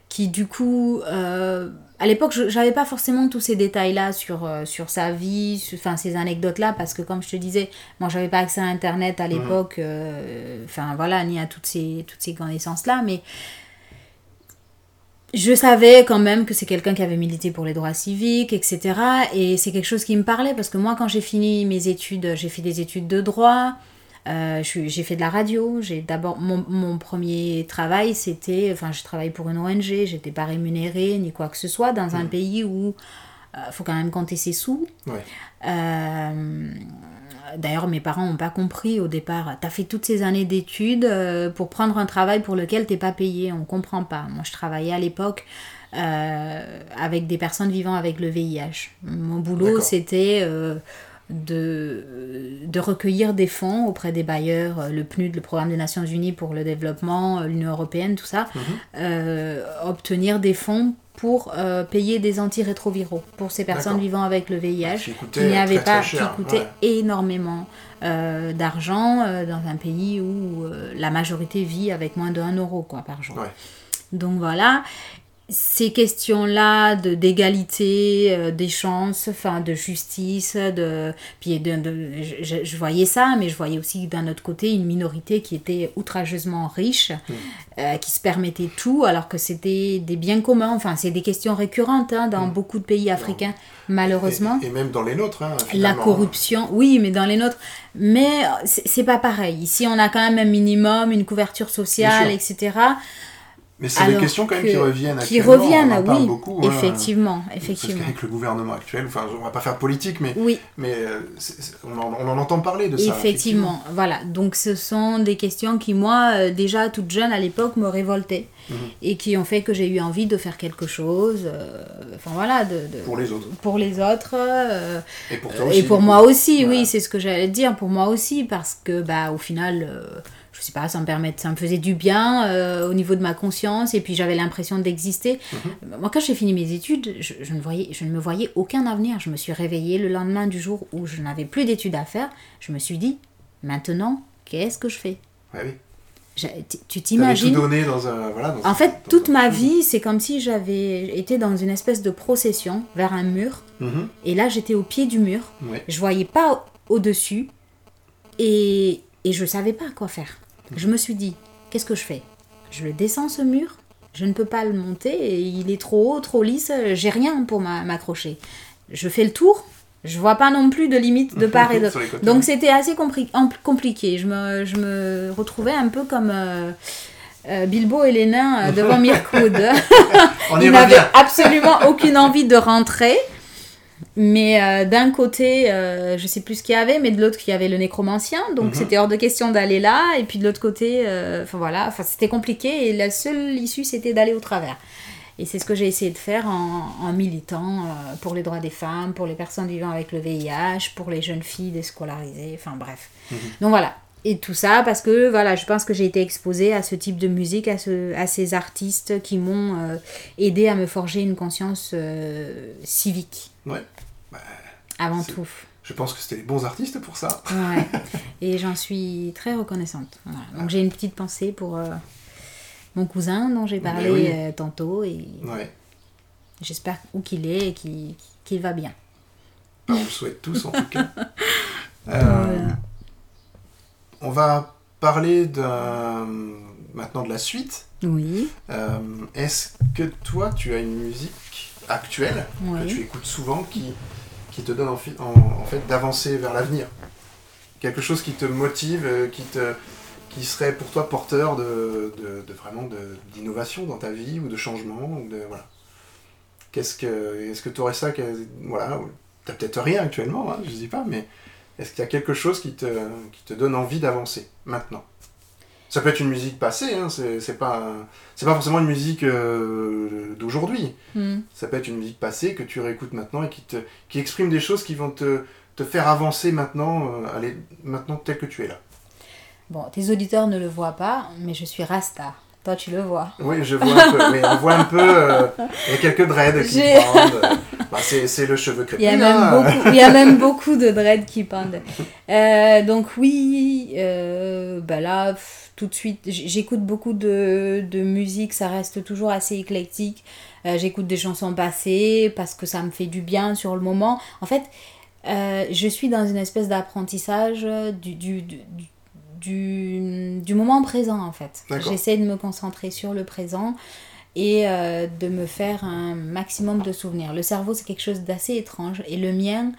qui, du coup, euh, à l'époque, je n'avais pas forcément tous ces détails-là sur, euh, sur sa vie, enfin ces anecdotes-là, parce que comme je te disais, moi, j'avais pas accès à Internet à l'époque, enfin voilà, ni à toutes ces, toutes ces connaissances-là, mais je savais quand même que c'est quelqu'un qui avait milité pour les droits civiques, etc. Et c'est quelque chose qui me parlait parce que moi, quand j'ai fini mes études, j'ai fait des études de droit. euh, j'ai fait de la radio. J'ai d'abord mon, mon premier travail, c'était, enfin, je travaillais pour une ONG. J'étais pas rémunérée ni quoi que ce soit dans un pays où il faut quand même compter ses sous. Ouais. Euh, D'ailleurs, mes parents n'ont pas compris au départ. T'as fait toutes ces années d'études euh, pour prendre un travail pour lequel t'es pas payé. On comprend pas. Moi, je travaillais à l'époque euh, avec des personnes vivant avec le VIH. Mon boulot, c'était euh, de, de recueillir des fonds auprès des bailleurs, euh, le PNUD, le Programme des Nations Unies pour le développement, euh, l'Union Européenne, tout ça, Mhm. euh, obtenir des fonds pour euh, payer des antirétroviraux pour ces personnes vivant avec le VIH Qui qui n'avaient très pas, cher, qui coûtaient ouais. énormément euh, d'argent euh, dans un pays où euh, la majorité vit avec moins de 1 euro quoi, par jour. Ouais. Donc voilà, ces questions-là de d'égalité, euh, des chances, enfin de justice, de puis de, de- je, voyais ça, mais je voyais aussi d'un autre côté une minorité qui était outrageusement riche, Mm. euh, qui se permettait tout, alors que c'était des biens communs. Enfin, c'est des questions récurrentes hein, dans beaucoup de pays africains, malheureusement. Mm. Et, et même dans les nôtres, hein, La corruption, oui, mais dans les nôtres. Mais euh, c'est pas pareil. Ici, on a quand même un minimum, une couverture sociale, etc. Mais c'est des questions quand même que- qui reviennent Qui reviennent, on en parle oui. beaucoup, hein. effectivement, Parce effectivement. qu'avec le gouvernement actuel, enfin, on va pas faire politique, mais, Oui, mais euh, on, en, on en entend parler de ça. effectivement. Voilà. Donc, ce sont des questions qui, moi, euh, déjà toute jeune à l'époque, me révoltaient. Mhm. Et qui ont fait que j'ai eu envie de faire quelque chose. euh, enfin, voilà. De, de- Pour les autres. pour les autres. euh, Et pour toi aussi. Et pour moi aussi, Voilà. oui, c'est ce que j'allais dire, pour moi aussi, parce que bah au final, euh, je sais pas, ça me permet, ça me faisait du bien euh, au niveau de ma conscience, et puis j'avais l'impression d'exister. Mhm. Moi, quand j'ai fini mes études, je, je ne voyais, je ne me voyais aucun avenir. Je me suis réveillée le lendemain du jour où je n'avais plus d'études à faire. Je me suis dit, maintenant, qu'est-ce que je fais? Ouais, oui. Tu tout t'imagines? donné dans un. Voilà, dans en un- fait, dans toute un ma vie, c'est comme si j'avais été dans une espèce de procession vers un mur. Mhm. Et là, j'étais au pied du mur. Ouais. Je voyais pas au-dessus. Et, et je savais pas quoi faire. Je me suis dit, qu'est-ce que je fais? Je le descends ce mur? Je ne peux pas le monter. Et il est trop haut, trop lisse. J'ai rien pour m'a- m'accrocher. Je fais le tour. Je vois pas non plus de limite de part et d'autre. Donc c'était assez compliqué. Je me, je me retrouvais un peu comme euh, euh, Bilbo et les nains euh, devant Mirkwood. On Il n'avait absolument aucune envie de rentrer. Mais euh, d'un côté, euh, je sais plus ce qu'il y avait, mais de l'autre, il y avait le nécromancien. Donc Mhm. c'était hors de question d'aller là. Et puis de l'autre côté, euh, enfin voilà, enfin, c'était compliqué. Et la seule issue, c'était d'aller au travers. Et c'est ce que j'ai essayé de faire en, en militant euh, pour les droits des femmes, pour les personnes vivant avec le VIH, pour les jeunes filles déscolarisées, enfin bref. Donc voilà. Et tout ça parce que voilà, je pense que j'ai été exposée à ce type de musique, à, ce, à ces artistes qui m'ont aidé à me forger une conscience civique Ouais. Bah, avant tout. je pense que c'était les bons artistes pour ça. Ouais. Et j'en suis très reconnaissante. Voilà. Donc j'ai une petite pensée pour euh, mon cousin dont j'ai parlé oui. euh, tantôt et Ouais. j'espère où qu'il est et qu'il va bien. Bah, on le souhaite tous en tout cas. Euh. On va parler maintenant de la suite. Oui. Euh, Est-ce que toi, tu as une musique actuelle Oui. que tu écoutes souvent qui, qui te donne en, fi- en- en fait d'avancer vers l'avenir Quelque chose qui te motive, euh, qui, te, qui serait pour toi porteur de, de, de vraiment d'innovation dans ta vie ou de changement ou de, voilà. Qu'est-ce que, Est-ce que tu aurais ça que, Voilà, tu peut-être rien actuellement, hein, je dis pas, mais est-ce qu'il y a quelque chose qui te, qui te donne envie d'avancer maintenant? Ça peut être une musique passée, hein, c'est pas, c'est pas forcément une musique euh, d'aujourd'hui. Hmm. Ça peut être une musique passée que tu réécoutes maintenant et qui, te, qui exprime des choses qui vont te, te faire avancer maintenant, euh, aller maintenant tel que tu es là. Bon, tes auditeurs ne le voient pas, mais je suis Rasta. Toi, tu le vois. Oui, je vois un peu, oui, on voit un peu, euh, il y a quelques dreads qui pendent. bah, c'est le cheveu Il crépus. hein. beaucoup, il y a même beaucoup de dreads qui pendent. Euh, donc oui, euh, bah là, pff, tout de suite, j'écoute beaucoup de, de musique, ça reste toujours assez éclectique. J'écoute des chansons passées parce que ça me fait du bien sur le moment. En fait, je suis dans une espèce d'apprentissage du, du, du, du, du moment présent, en fait. J'essaie de me concentrer sur le présent. et euh, de me faire un maximum de souvenirs. Le cerveau, c'est quelque chose d'assez étrange et le mien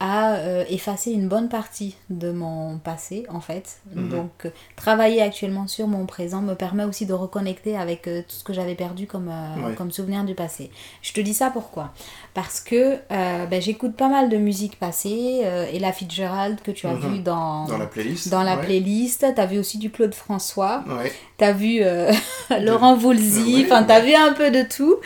a euh, effacé une bonne partie de mon passé en fait. Mhm. Donc euh, travailler actuellement sur mon présent me permet aussi de reconnecter avec euh, tout ce que j'avais perdu comme, euh, comme souvenir du passé. Je te dis ça pourquoi? Parce que ben, j'écoute pas mal de musique passée, euh, Ella Fitzgerald que tu as Mhm. vu dans, Dans la playlist. dans la ouais. playlist, t'as vu aussi du Claude François, Ouais. t'as vu Laurent Voulzy, Ouais, enfin t'as ouais. vu un peu de tout.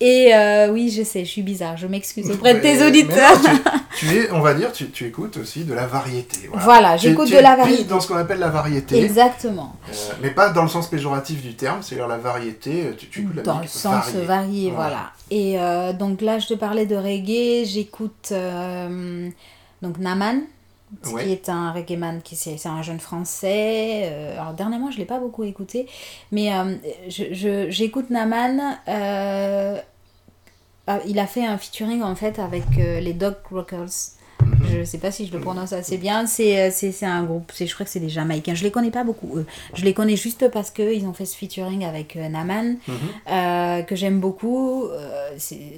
Et euh, oui, je sais, je suis bizarre, je m'excuse auprès de tes auditeurs. non, tu, tu es, on va dire, tu, tu écoutes aussi de la variété. Voilà, j'écoute de la variété. dans ce qu'on appelle la variété. Exactement. Euh, mais pas dans le sens péjoratif du terme, c'est-à-dire la variété, tu, tu écoutes la Dans le sens varié, Voilà. voilà. Et euh, donc là, je te parlais de reggae, j'écoute donc Naman, Ouais. qui est un reggaeman, qui c'est c'est un jeune français. euh, alors dernièrement, je l'ai pas beaucoup écouté, mais euh, je- je- j'écoute Naman. euh, ah, il a fait un featuring en fait avec euh, les Dog Rockers. Mhm. Je sais pas si je le prononce assez bien. C'est euh, un groupe, je crois que c'est des Jamaïcains. Je les connais pas beaucoup, eux. Je les connais juste parce qu'ils ont fait ce featuring avec euh, Naman, Mhm. euh, que j'aime beaucoup.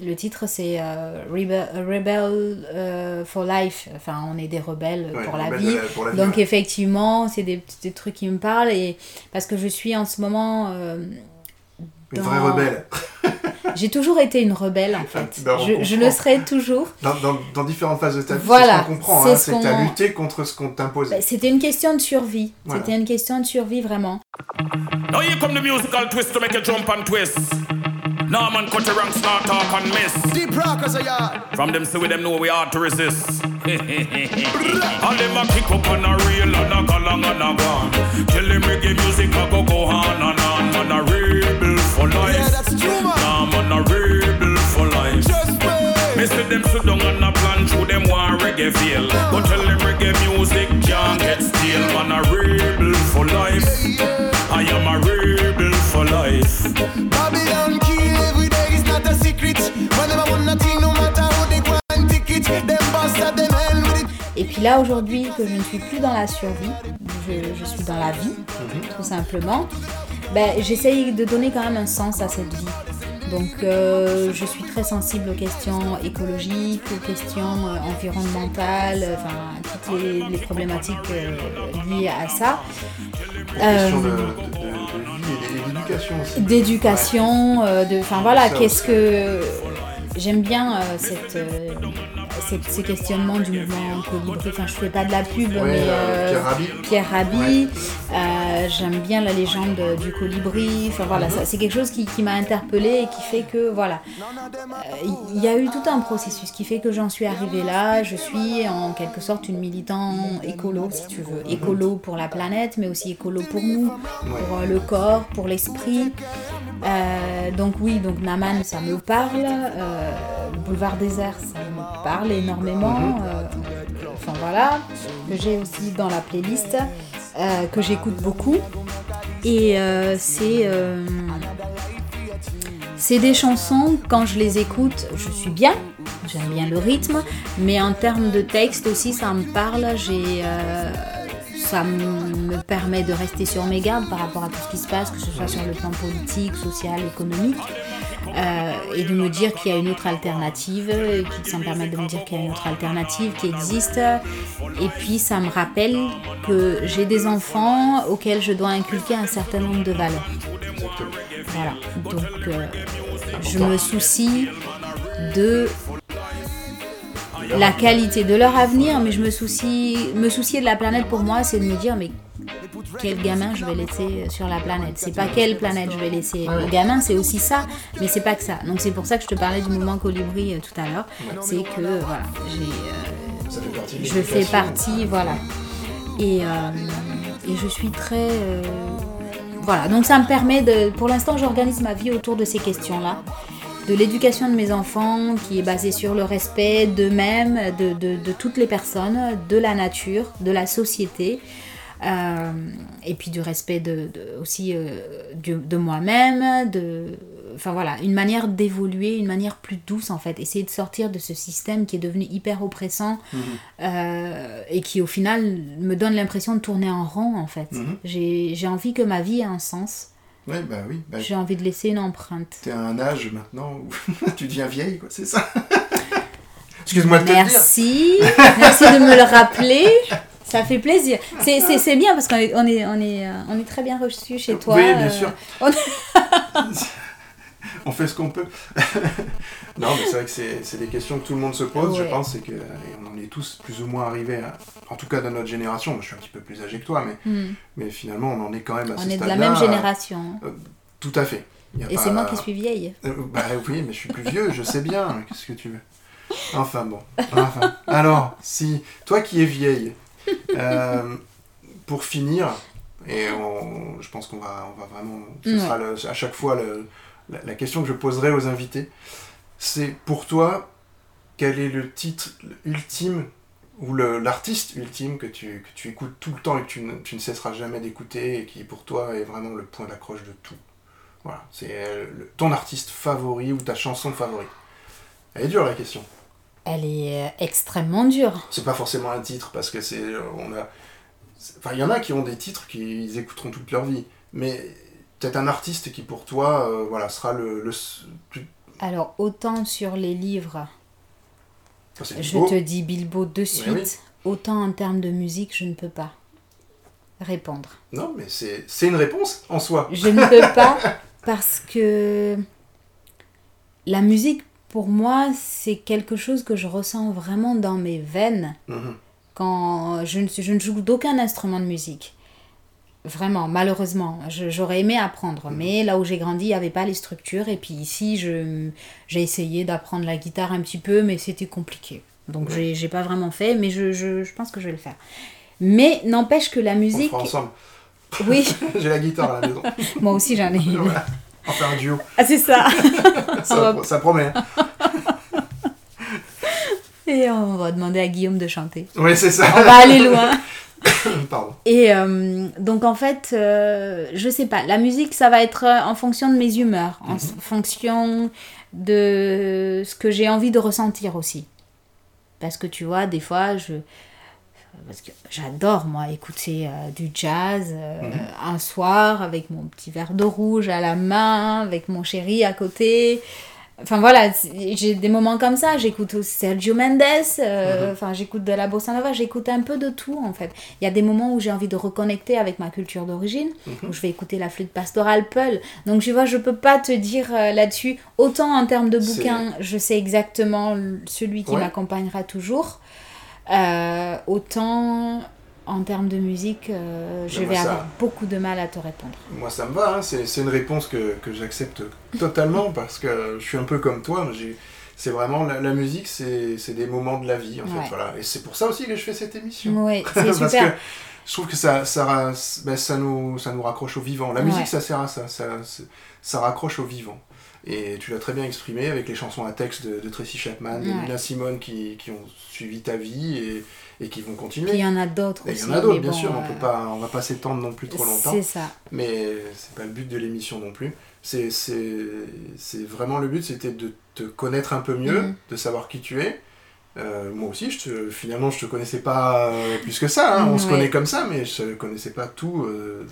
Le titre, c'est euh, Rebel, Rebel, euh, for Life. Enfin, on est des rebelles Ouais, pour la vie. de la- pour la vie, Donc, ouais. effectivement, c'est des des trucs qui me parlent. Et parce que je suis en ce moment. euh, Une dans- vraie rebelle. J'ai toujours été une rebelle, en fait. Ben, je, je le serai toujours. Dans, dans, dans différentes phases de ta vie, Voilà, c'est ce qu'on comprend. c'est hein, ce c'est que tu as lutté contre ce qu'on t'imposait. Bah, C'était une question de survie. Voilà. C'était une question de survie, vraiment. Now here come the musical twist to make you jump and twist. Nah man cut your ranks, not talk and miss. Deep rockers a yard. From them say we them know we hard to resist. All them a kick up on a reel and a go long and a. Tell them reggae music a go go on and them sit down and a plan through them one reggae feel. But tell them reggae music can't get stale. Man a rebel for life. I am a rebel for life. Babylon kill every day is not a secret. Whenever one nothing, no matter how they go and ticket, them bastard them hell with it. Et puis là, aujourd'hui, que je ne suis plus dans la survie, je, je suis dans la vie, tout simplement, ben, j'essaye de donner quand même un sens à cette vie. Donc, euh, je suis très sensible aux questions écologiques, aux questions euh, environnementales, euh, enfin, toutes les, les problématiques liées à ça. D'éducation aussi. d'éducation, de, enfin voilà, qu'est-ce que j'aime bien cette- ces questionnements du mouvement colibri. Enfin, je fais pas de la pub, Ouais, mais euh, euh, Pierre Rabhi. Pierre Rabhi, euh, j'aime bien la légende du colibri. Enfin voilà, ça, c'est quelque chose qui, qui m'a interpellée et qui fait que voilà, Euh, il y a eu tout un processus qui fait que j'en suis arrivée là. Je suis en quelque sorte une militant écolo, si tu veux, écolo pour la planète, mais aussi écolo pour nous, pour le corps, pour l'esprit. Donc oui, donc Naman, ça me parle. Boulevard désert, ça me parle énormément. Euh, enfin voilà, que j'ai aussi dans la playlist, euh, que j'écoute beaucoup. Et euh, c'est c'est des chansons, quand je les écoute, je suis bien, j'aime bien le rythme, mais en termes de texte aussi, ça me parle. J'ai, ça me permet de rester sur mes gardes par rapport à tout ce qui se passe, que ce soit sur le plan politique, social, économique, euh, et de me dire qu'il y a une autre alternative, et puis ça me permet de me dire qu'il y a une autre alternative qui existe, et puis ça me rappelle que j'ai des enfants auxquels je dois inculquer un certain nombre de valeurs. Voilà, donc euh, je me soucie de la qualité de leur avenir, mais je me soucie, me soucier de la planète pour moi, c'est de me dire mais quel gamin je vais laisser sur la planète? C'est pas quelle planète je vais laisser. Mon gamin, c'est aussi ça, mais c'est pas que ça. Donc c'est pour ça que je te parlais du mouvement colibri euh, tout à l'heure. C'est que euh, voilà, j'ai euh, je fais partie, voilà. Et, euh, et je suis très. euh, voilà, donc ça me permet de. Pour l'instant, j'organise ma vie autour de ces questions-là. De l'éducation de mes enfants, qui est basée sur le respect d'eux-mêmes, de, de, de toutes les personnes, de la nature, de la société. Euh, et puis du respect de, de- aussi euh, du- de moi-même, de, enfin voilà, une manière d'évoluer, une manière plus douce en fait, essayer de sortir de ce système qui est devenu hyper oppressant euh, et qui au final me donne l'impression de tourner en rond en fait. Mhm. J'ai j'ai envie que ma vie ait un sens. Ouais, bah oui. Bah, J'ai envie de laisser une empreinte. T'es à un âge maintenant où tu deviens vieille, quoi, c'est ça Excuse-moi de te. Merci, merci de me le rappeler. Ça fait plaisir. C'est- bien parce qu'on est, on est, on est, euh, on est très bien reçu chez toi. Oui, bien euh, sûr. on- On fait ce qu'on peut. non, mais c'est vrai que c'est c'est des questions que tout le monde se pose, je pense, et que et on en est tous plus ou moins arrivés, à- en tout cas dans notre génération. Moi, je suis un petit peu plus âgé que toi, mais, Hmm. mais finalement, on en est quand même à On ce est de la même génération. hein. Tout à fait. Et pas- c'est moi qui suis vieille. Euh, bah oui, mais je suis plus vieux, je sais bien. Qu'est-ce que tu veux Enfin bon. Enfin. Alors, si toi qui es vieille, euh, pour finir, et on- je pense qu'on va, on va vraiment, ce Ouais. sera le- à chaque fois le- la, la question que je poserai aux invités, c'est pour toi quel est le titre ultime ou l'artiste ultime que tu, que tu écoutes tout le temps et que tu ne, tu ne cesseras jamais d'écouter et qui pour toi est vraiment le point d'accroche de tout? Voilà, c'est euh, ton artiste favori ou ta chanson favorite? Elle est dure la question. Elle est euh, extrêmement dure. C'est pas forcément un titre parce que c'est euh, on a enfin il y en a qui ont des titres qu'ils écouteront toute leur vie mais peut-être un artiste qui pour toi euh, voilà sera le, le Alors, autant sur les livres, c'est je te dis Bilbo de suite, oui. autant en termes de musique, je ne peux pas répondre. non mais c'est une réponse en soi Je ne peux pas parce que la musique, pour moi, c'est quelque chose que je ressens vraiment dans mes veines Mhm. quand je ne, suis- je ne joue d'aucun instrument de musique. Vraiment, malheureusement. J'aurais aimé apprendre, mais là où j'ai grandi, il n'y avait pas les structures. Et puis ici, j'ai essayé d'apprendre la guitare un petit peu, mais c'était compliqué. Donc j'ai j'ai pas vraiment fait, mais je, je- je pense que je vais le faire. Mais n'empêche que la on musique... fera ensemble Oui, j'ai la guitare à la maison moi aussi j'en ai une. Voilà. On fait un duo Ah c'est ça ça, promet hein. Et on va demander à Guillaume de chanter. oui c'est On ça va aller loin. pardon Et euh, donc en fait, euh, je sais pas, la musique ça va être euh, en fonction de mes humeurs, en s- fonction de ce que j'ai envie de ressentir aussi. Parce que tu vois, des fois, je. Parce que j'adore moi écouter euh, du jazz euh, un soir avec mon petit verre de rouge à la main, avec mon chéri à côté. Enfin voilà, j'ai des moments comme ça. J'écoute aussi Sergio Mendes, euh, enfin j'écoute de la bossa nova, j'écoute un peu de tout en fait. Il y a des moments où j'ai envie de reconnecter avec ma culture d'origine, où je vais écouter la flûte pastorale Peul. Donc tu vois, je peux pas te dire là-dessus. Autant en termes de bouquins, je sais exactement celui qui Ouais. m'accompagnera toujours. Euh, autant en termes de musique, euh, je vais ça- avoir beaucoup de mal à te répondre. Moi, ça me va, hein. c'est une réponse que, que j'accepte totalement parce que je suis un peu comme toi. C'est vraiment la, la musique, c'est des moments de la vie en fait. Ouais. Voilà. Et c'est pour ça aussi que je fais cette émission. Oui, c'est parce super. que je trouve que ça, ben, ça, nous, ça nous raccroche au vivant. La musique, Ouais. ça sert à ça, ça raccroche au vivant. Et tu l'as très bien exprimé avec les chansons à texte de, de Tracy Chapman, de Ouais. Nina Simone qui, qui ont suivi ta vie et, et qui vont continuer. il y en a d'autres Et il aussi. y en a d'autres, bien bon, sûr, on euh, peut pas, on va pas s'étendre non plus trop longtemps. C'est ça. Mais c'est pas le but de l'émission non plus. C'est vraiment le but, c'était de te connaître un peu mieux, Mhm. de savoir qui tu es. Euh, moi aussi, je te, finalement, je te connaissais pas euh, plus que ça. hein. On se Ouais. connaît comme ça, mais je connaissais pas tout, euh,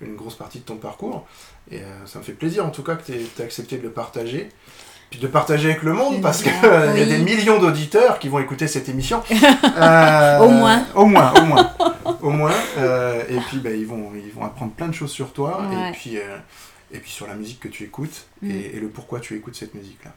une grosse partie de ton parcours. Et euh, ça me fait plaisir en tout cas que tu aies accepté de le partager. Puis de partager avec le monde, parce qu'il y a des millions d'auditeurs qui vont écouter cette émission. Euh, Au moins. Au moins, au moins. au moins. euh, et puis, bah, ils, vont, ils vont apprendre plein de choses sur toi. Ouais. Et, puis, et puis sur la musique que tu écoutes Mm. et, et le pourquoi tu écoutes cette musique-là.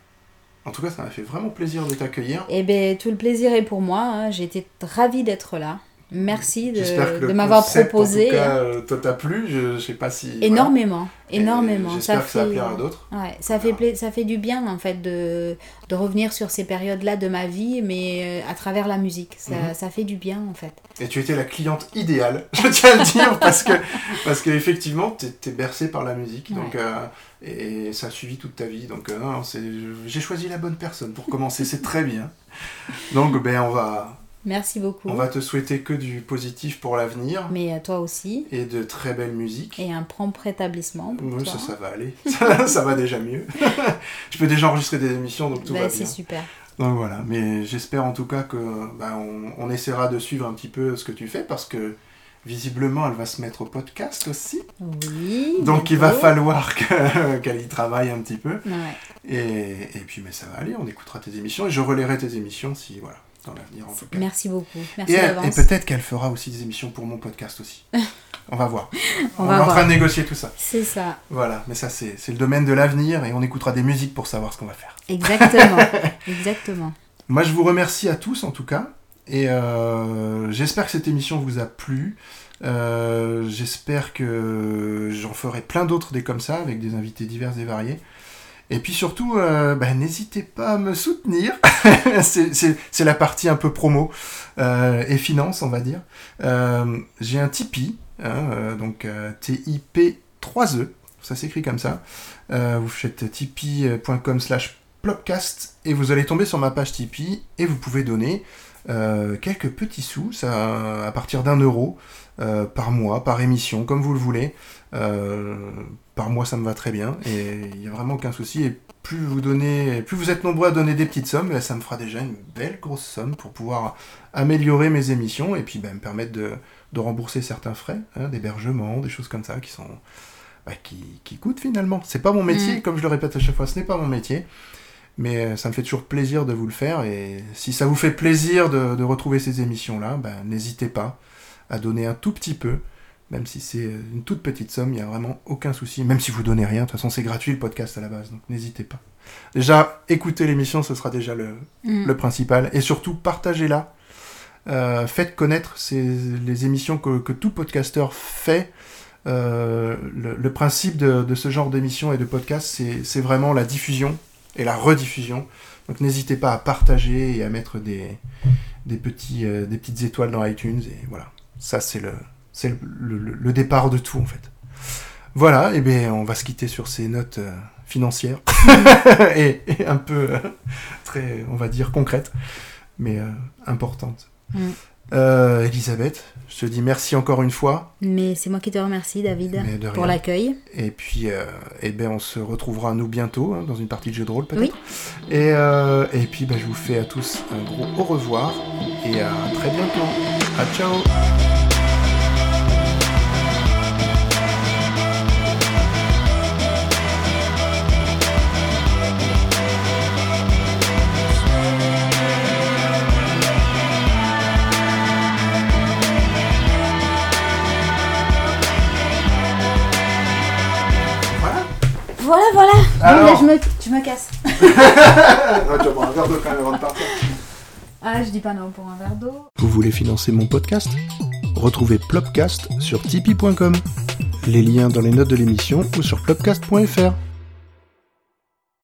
En tout cas, ça m'a fait vraiment plaisir de t'accueillir. Eh bien, tout le plaisir est pour moi. hein. J'ai été ravie d'être là. Merci de, m'avoir proposé. En tout cas, euh, toi, t'as plu. Je, je sais pas si. Énormément, énormément. J'espère Ça que ça fait, plaire à d'autres. ouais, ça, fait ça fait du bien en fait de, de revenir sur ces périodes-là de ma vie, mais euh, à travers la musique. Ça, Mhm. ça fait du bien en fait. Et tu étais la cliente idéale, je tiens à le dire, parce que parce qu'effectivement, tu es bercé par la musique, donc, euh, et ça a suivi toute ta vie. Donc, euh, j'ai choisi la bonne personne pour commencer, c'est très bien. Donc, ben, on va, Merci beaucoup. on va te souhaiter que du positif pour l'avenir Mais à toi aussi. et de très belles musiques. Et un prompt rétablissement. pour Oui, toi. ça, ça va aller. Ça, ça va déjà mieux. je peux déjà enregistrer des émissions, donc tout Bah, va c'est bien. super. Donc voilà, mais j'espère en tout cas que on, on essaiera de suivre un petit peu ce que tu fais parce que visiblement, elle va se mettre au podcast aussi. Oui. Donc il va falloir que- qu'elle y travaille un petit peu. Ouais. Et, et puis, mais ça va aller, on écoutera tes émissions et je relayerai tes émissions si, voilà, dans l'avenir en tout cas. Merci beaucoup. Merci Et, elle- et d'avance. peut-être qu'elle fera aussi des émissions pour mon podcast aussi. on va voir. On on va est en train de négocier tout ça. C'est ça. Voilà, mais ça c'est c'est le domaine de l'avenir et on écoutera des musiques pour savoir ce qu'on va faire. Exactement. Exactement. Moi je vous remercie à tous en tout cas et euh, j'espère que cette émission vous a plu. Euh, j'espère que j'en ferai plein d'autres des comme ça avec des invités divers et variés. Et puis surtout, euh, bah, n'hésitez pas à me soutenir. c'est la partie un peu promo euh, et finance, on va dire. Euh, J'ai un Tipeee, hein, donc euh, TIP3E, ça s'écrit comme ça. Vous faites tipeee.com slash plopcast et vous allez tomber sur ma page Tipeee et vous pouvez donner quelques petits sous, à partir d'un euro euh, par mois, par émission, comme vous le voulez. Euh, par mois, ça me va très bien et il n'y a vraiment aucun souci. Et plus vous donnez, plus vous êtes nombreux à donner des petites sommes, ben, ça me fera déjà une belle grosse somme pour pouvoir améliorer mes émissions et puis ben, me permettre de, de rembourser certains frais, hein, d'hébergement, des choses comme ça qui sont bah, qui, qui coûtent finalement. C'est pas mon métier, Mm. comme je le répète à chaque fois, ce n'est pas mon métier. Mais euh, ça me fait toujours plaisir de vous le faire. Et si ça vous fait plaisir de, de retrouver ces émissions-là, ben, n'hésitez pas à donner un tout petit peu. Même si c'est euh, une toute petite somme, il n'y a vraiment aucun souci. Même si vous donnez rien, de toute façon c'est gratuit le podcast à la base, donc n'hésitez pas. Déjà, écoutez l'émission, ce sera déjà le, Mm. le principal. Et surtout, partagez-la. Euh, faites connaître ces, les émissions que, que tout podcasteur fait. Euh, le, le principe de, de ce genre d'émission et de podcast, c'est vraiment la diffusion et la rediffusion. Donc n'hésitez pas à partager et à mettre des, petits, euh, des petites étoiles dans iTunes. Et voilà, ça c'est le, le, départ de tout en fait. Voilà, et bien on va se quitter sur ces notes euh, financières et, un peu euh, très, on va dire, concrètes, mais importantes. Mm. Euh, Elisabeth, je te dis merci encore une fois. Mais c'est moi qui te remercie, David, pour l'accueil. Et puis, euh, eh ben, on se retrouvera nous bientôt hein, dans une partie de jeu de rôle peut-être. Oui. Et, euh, et puis, ben, je vous fais à tous un gros au revoir et à très bientôt. À ciao. Alors là, je me, je me casse. Ah, tu vas boire un verre d'eau quand même avant de partir. Ah, je dis pas non pour un verre d'eau. Vous voulez financer mon podcast? Retrouvez Plopcast sur tipeee.com. Les liens dans les notes de l'émission ou sur plopcast.fr.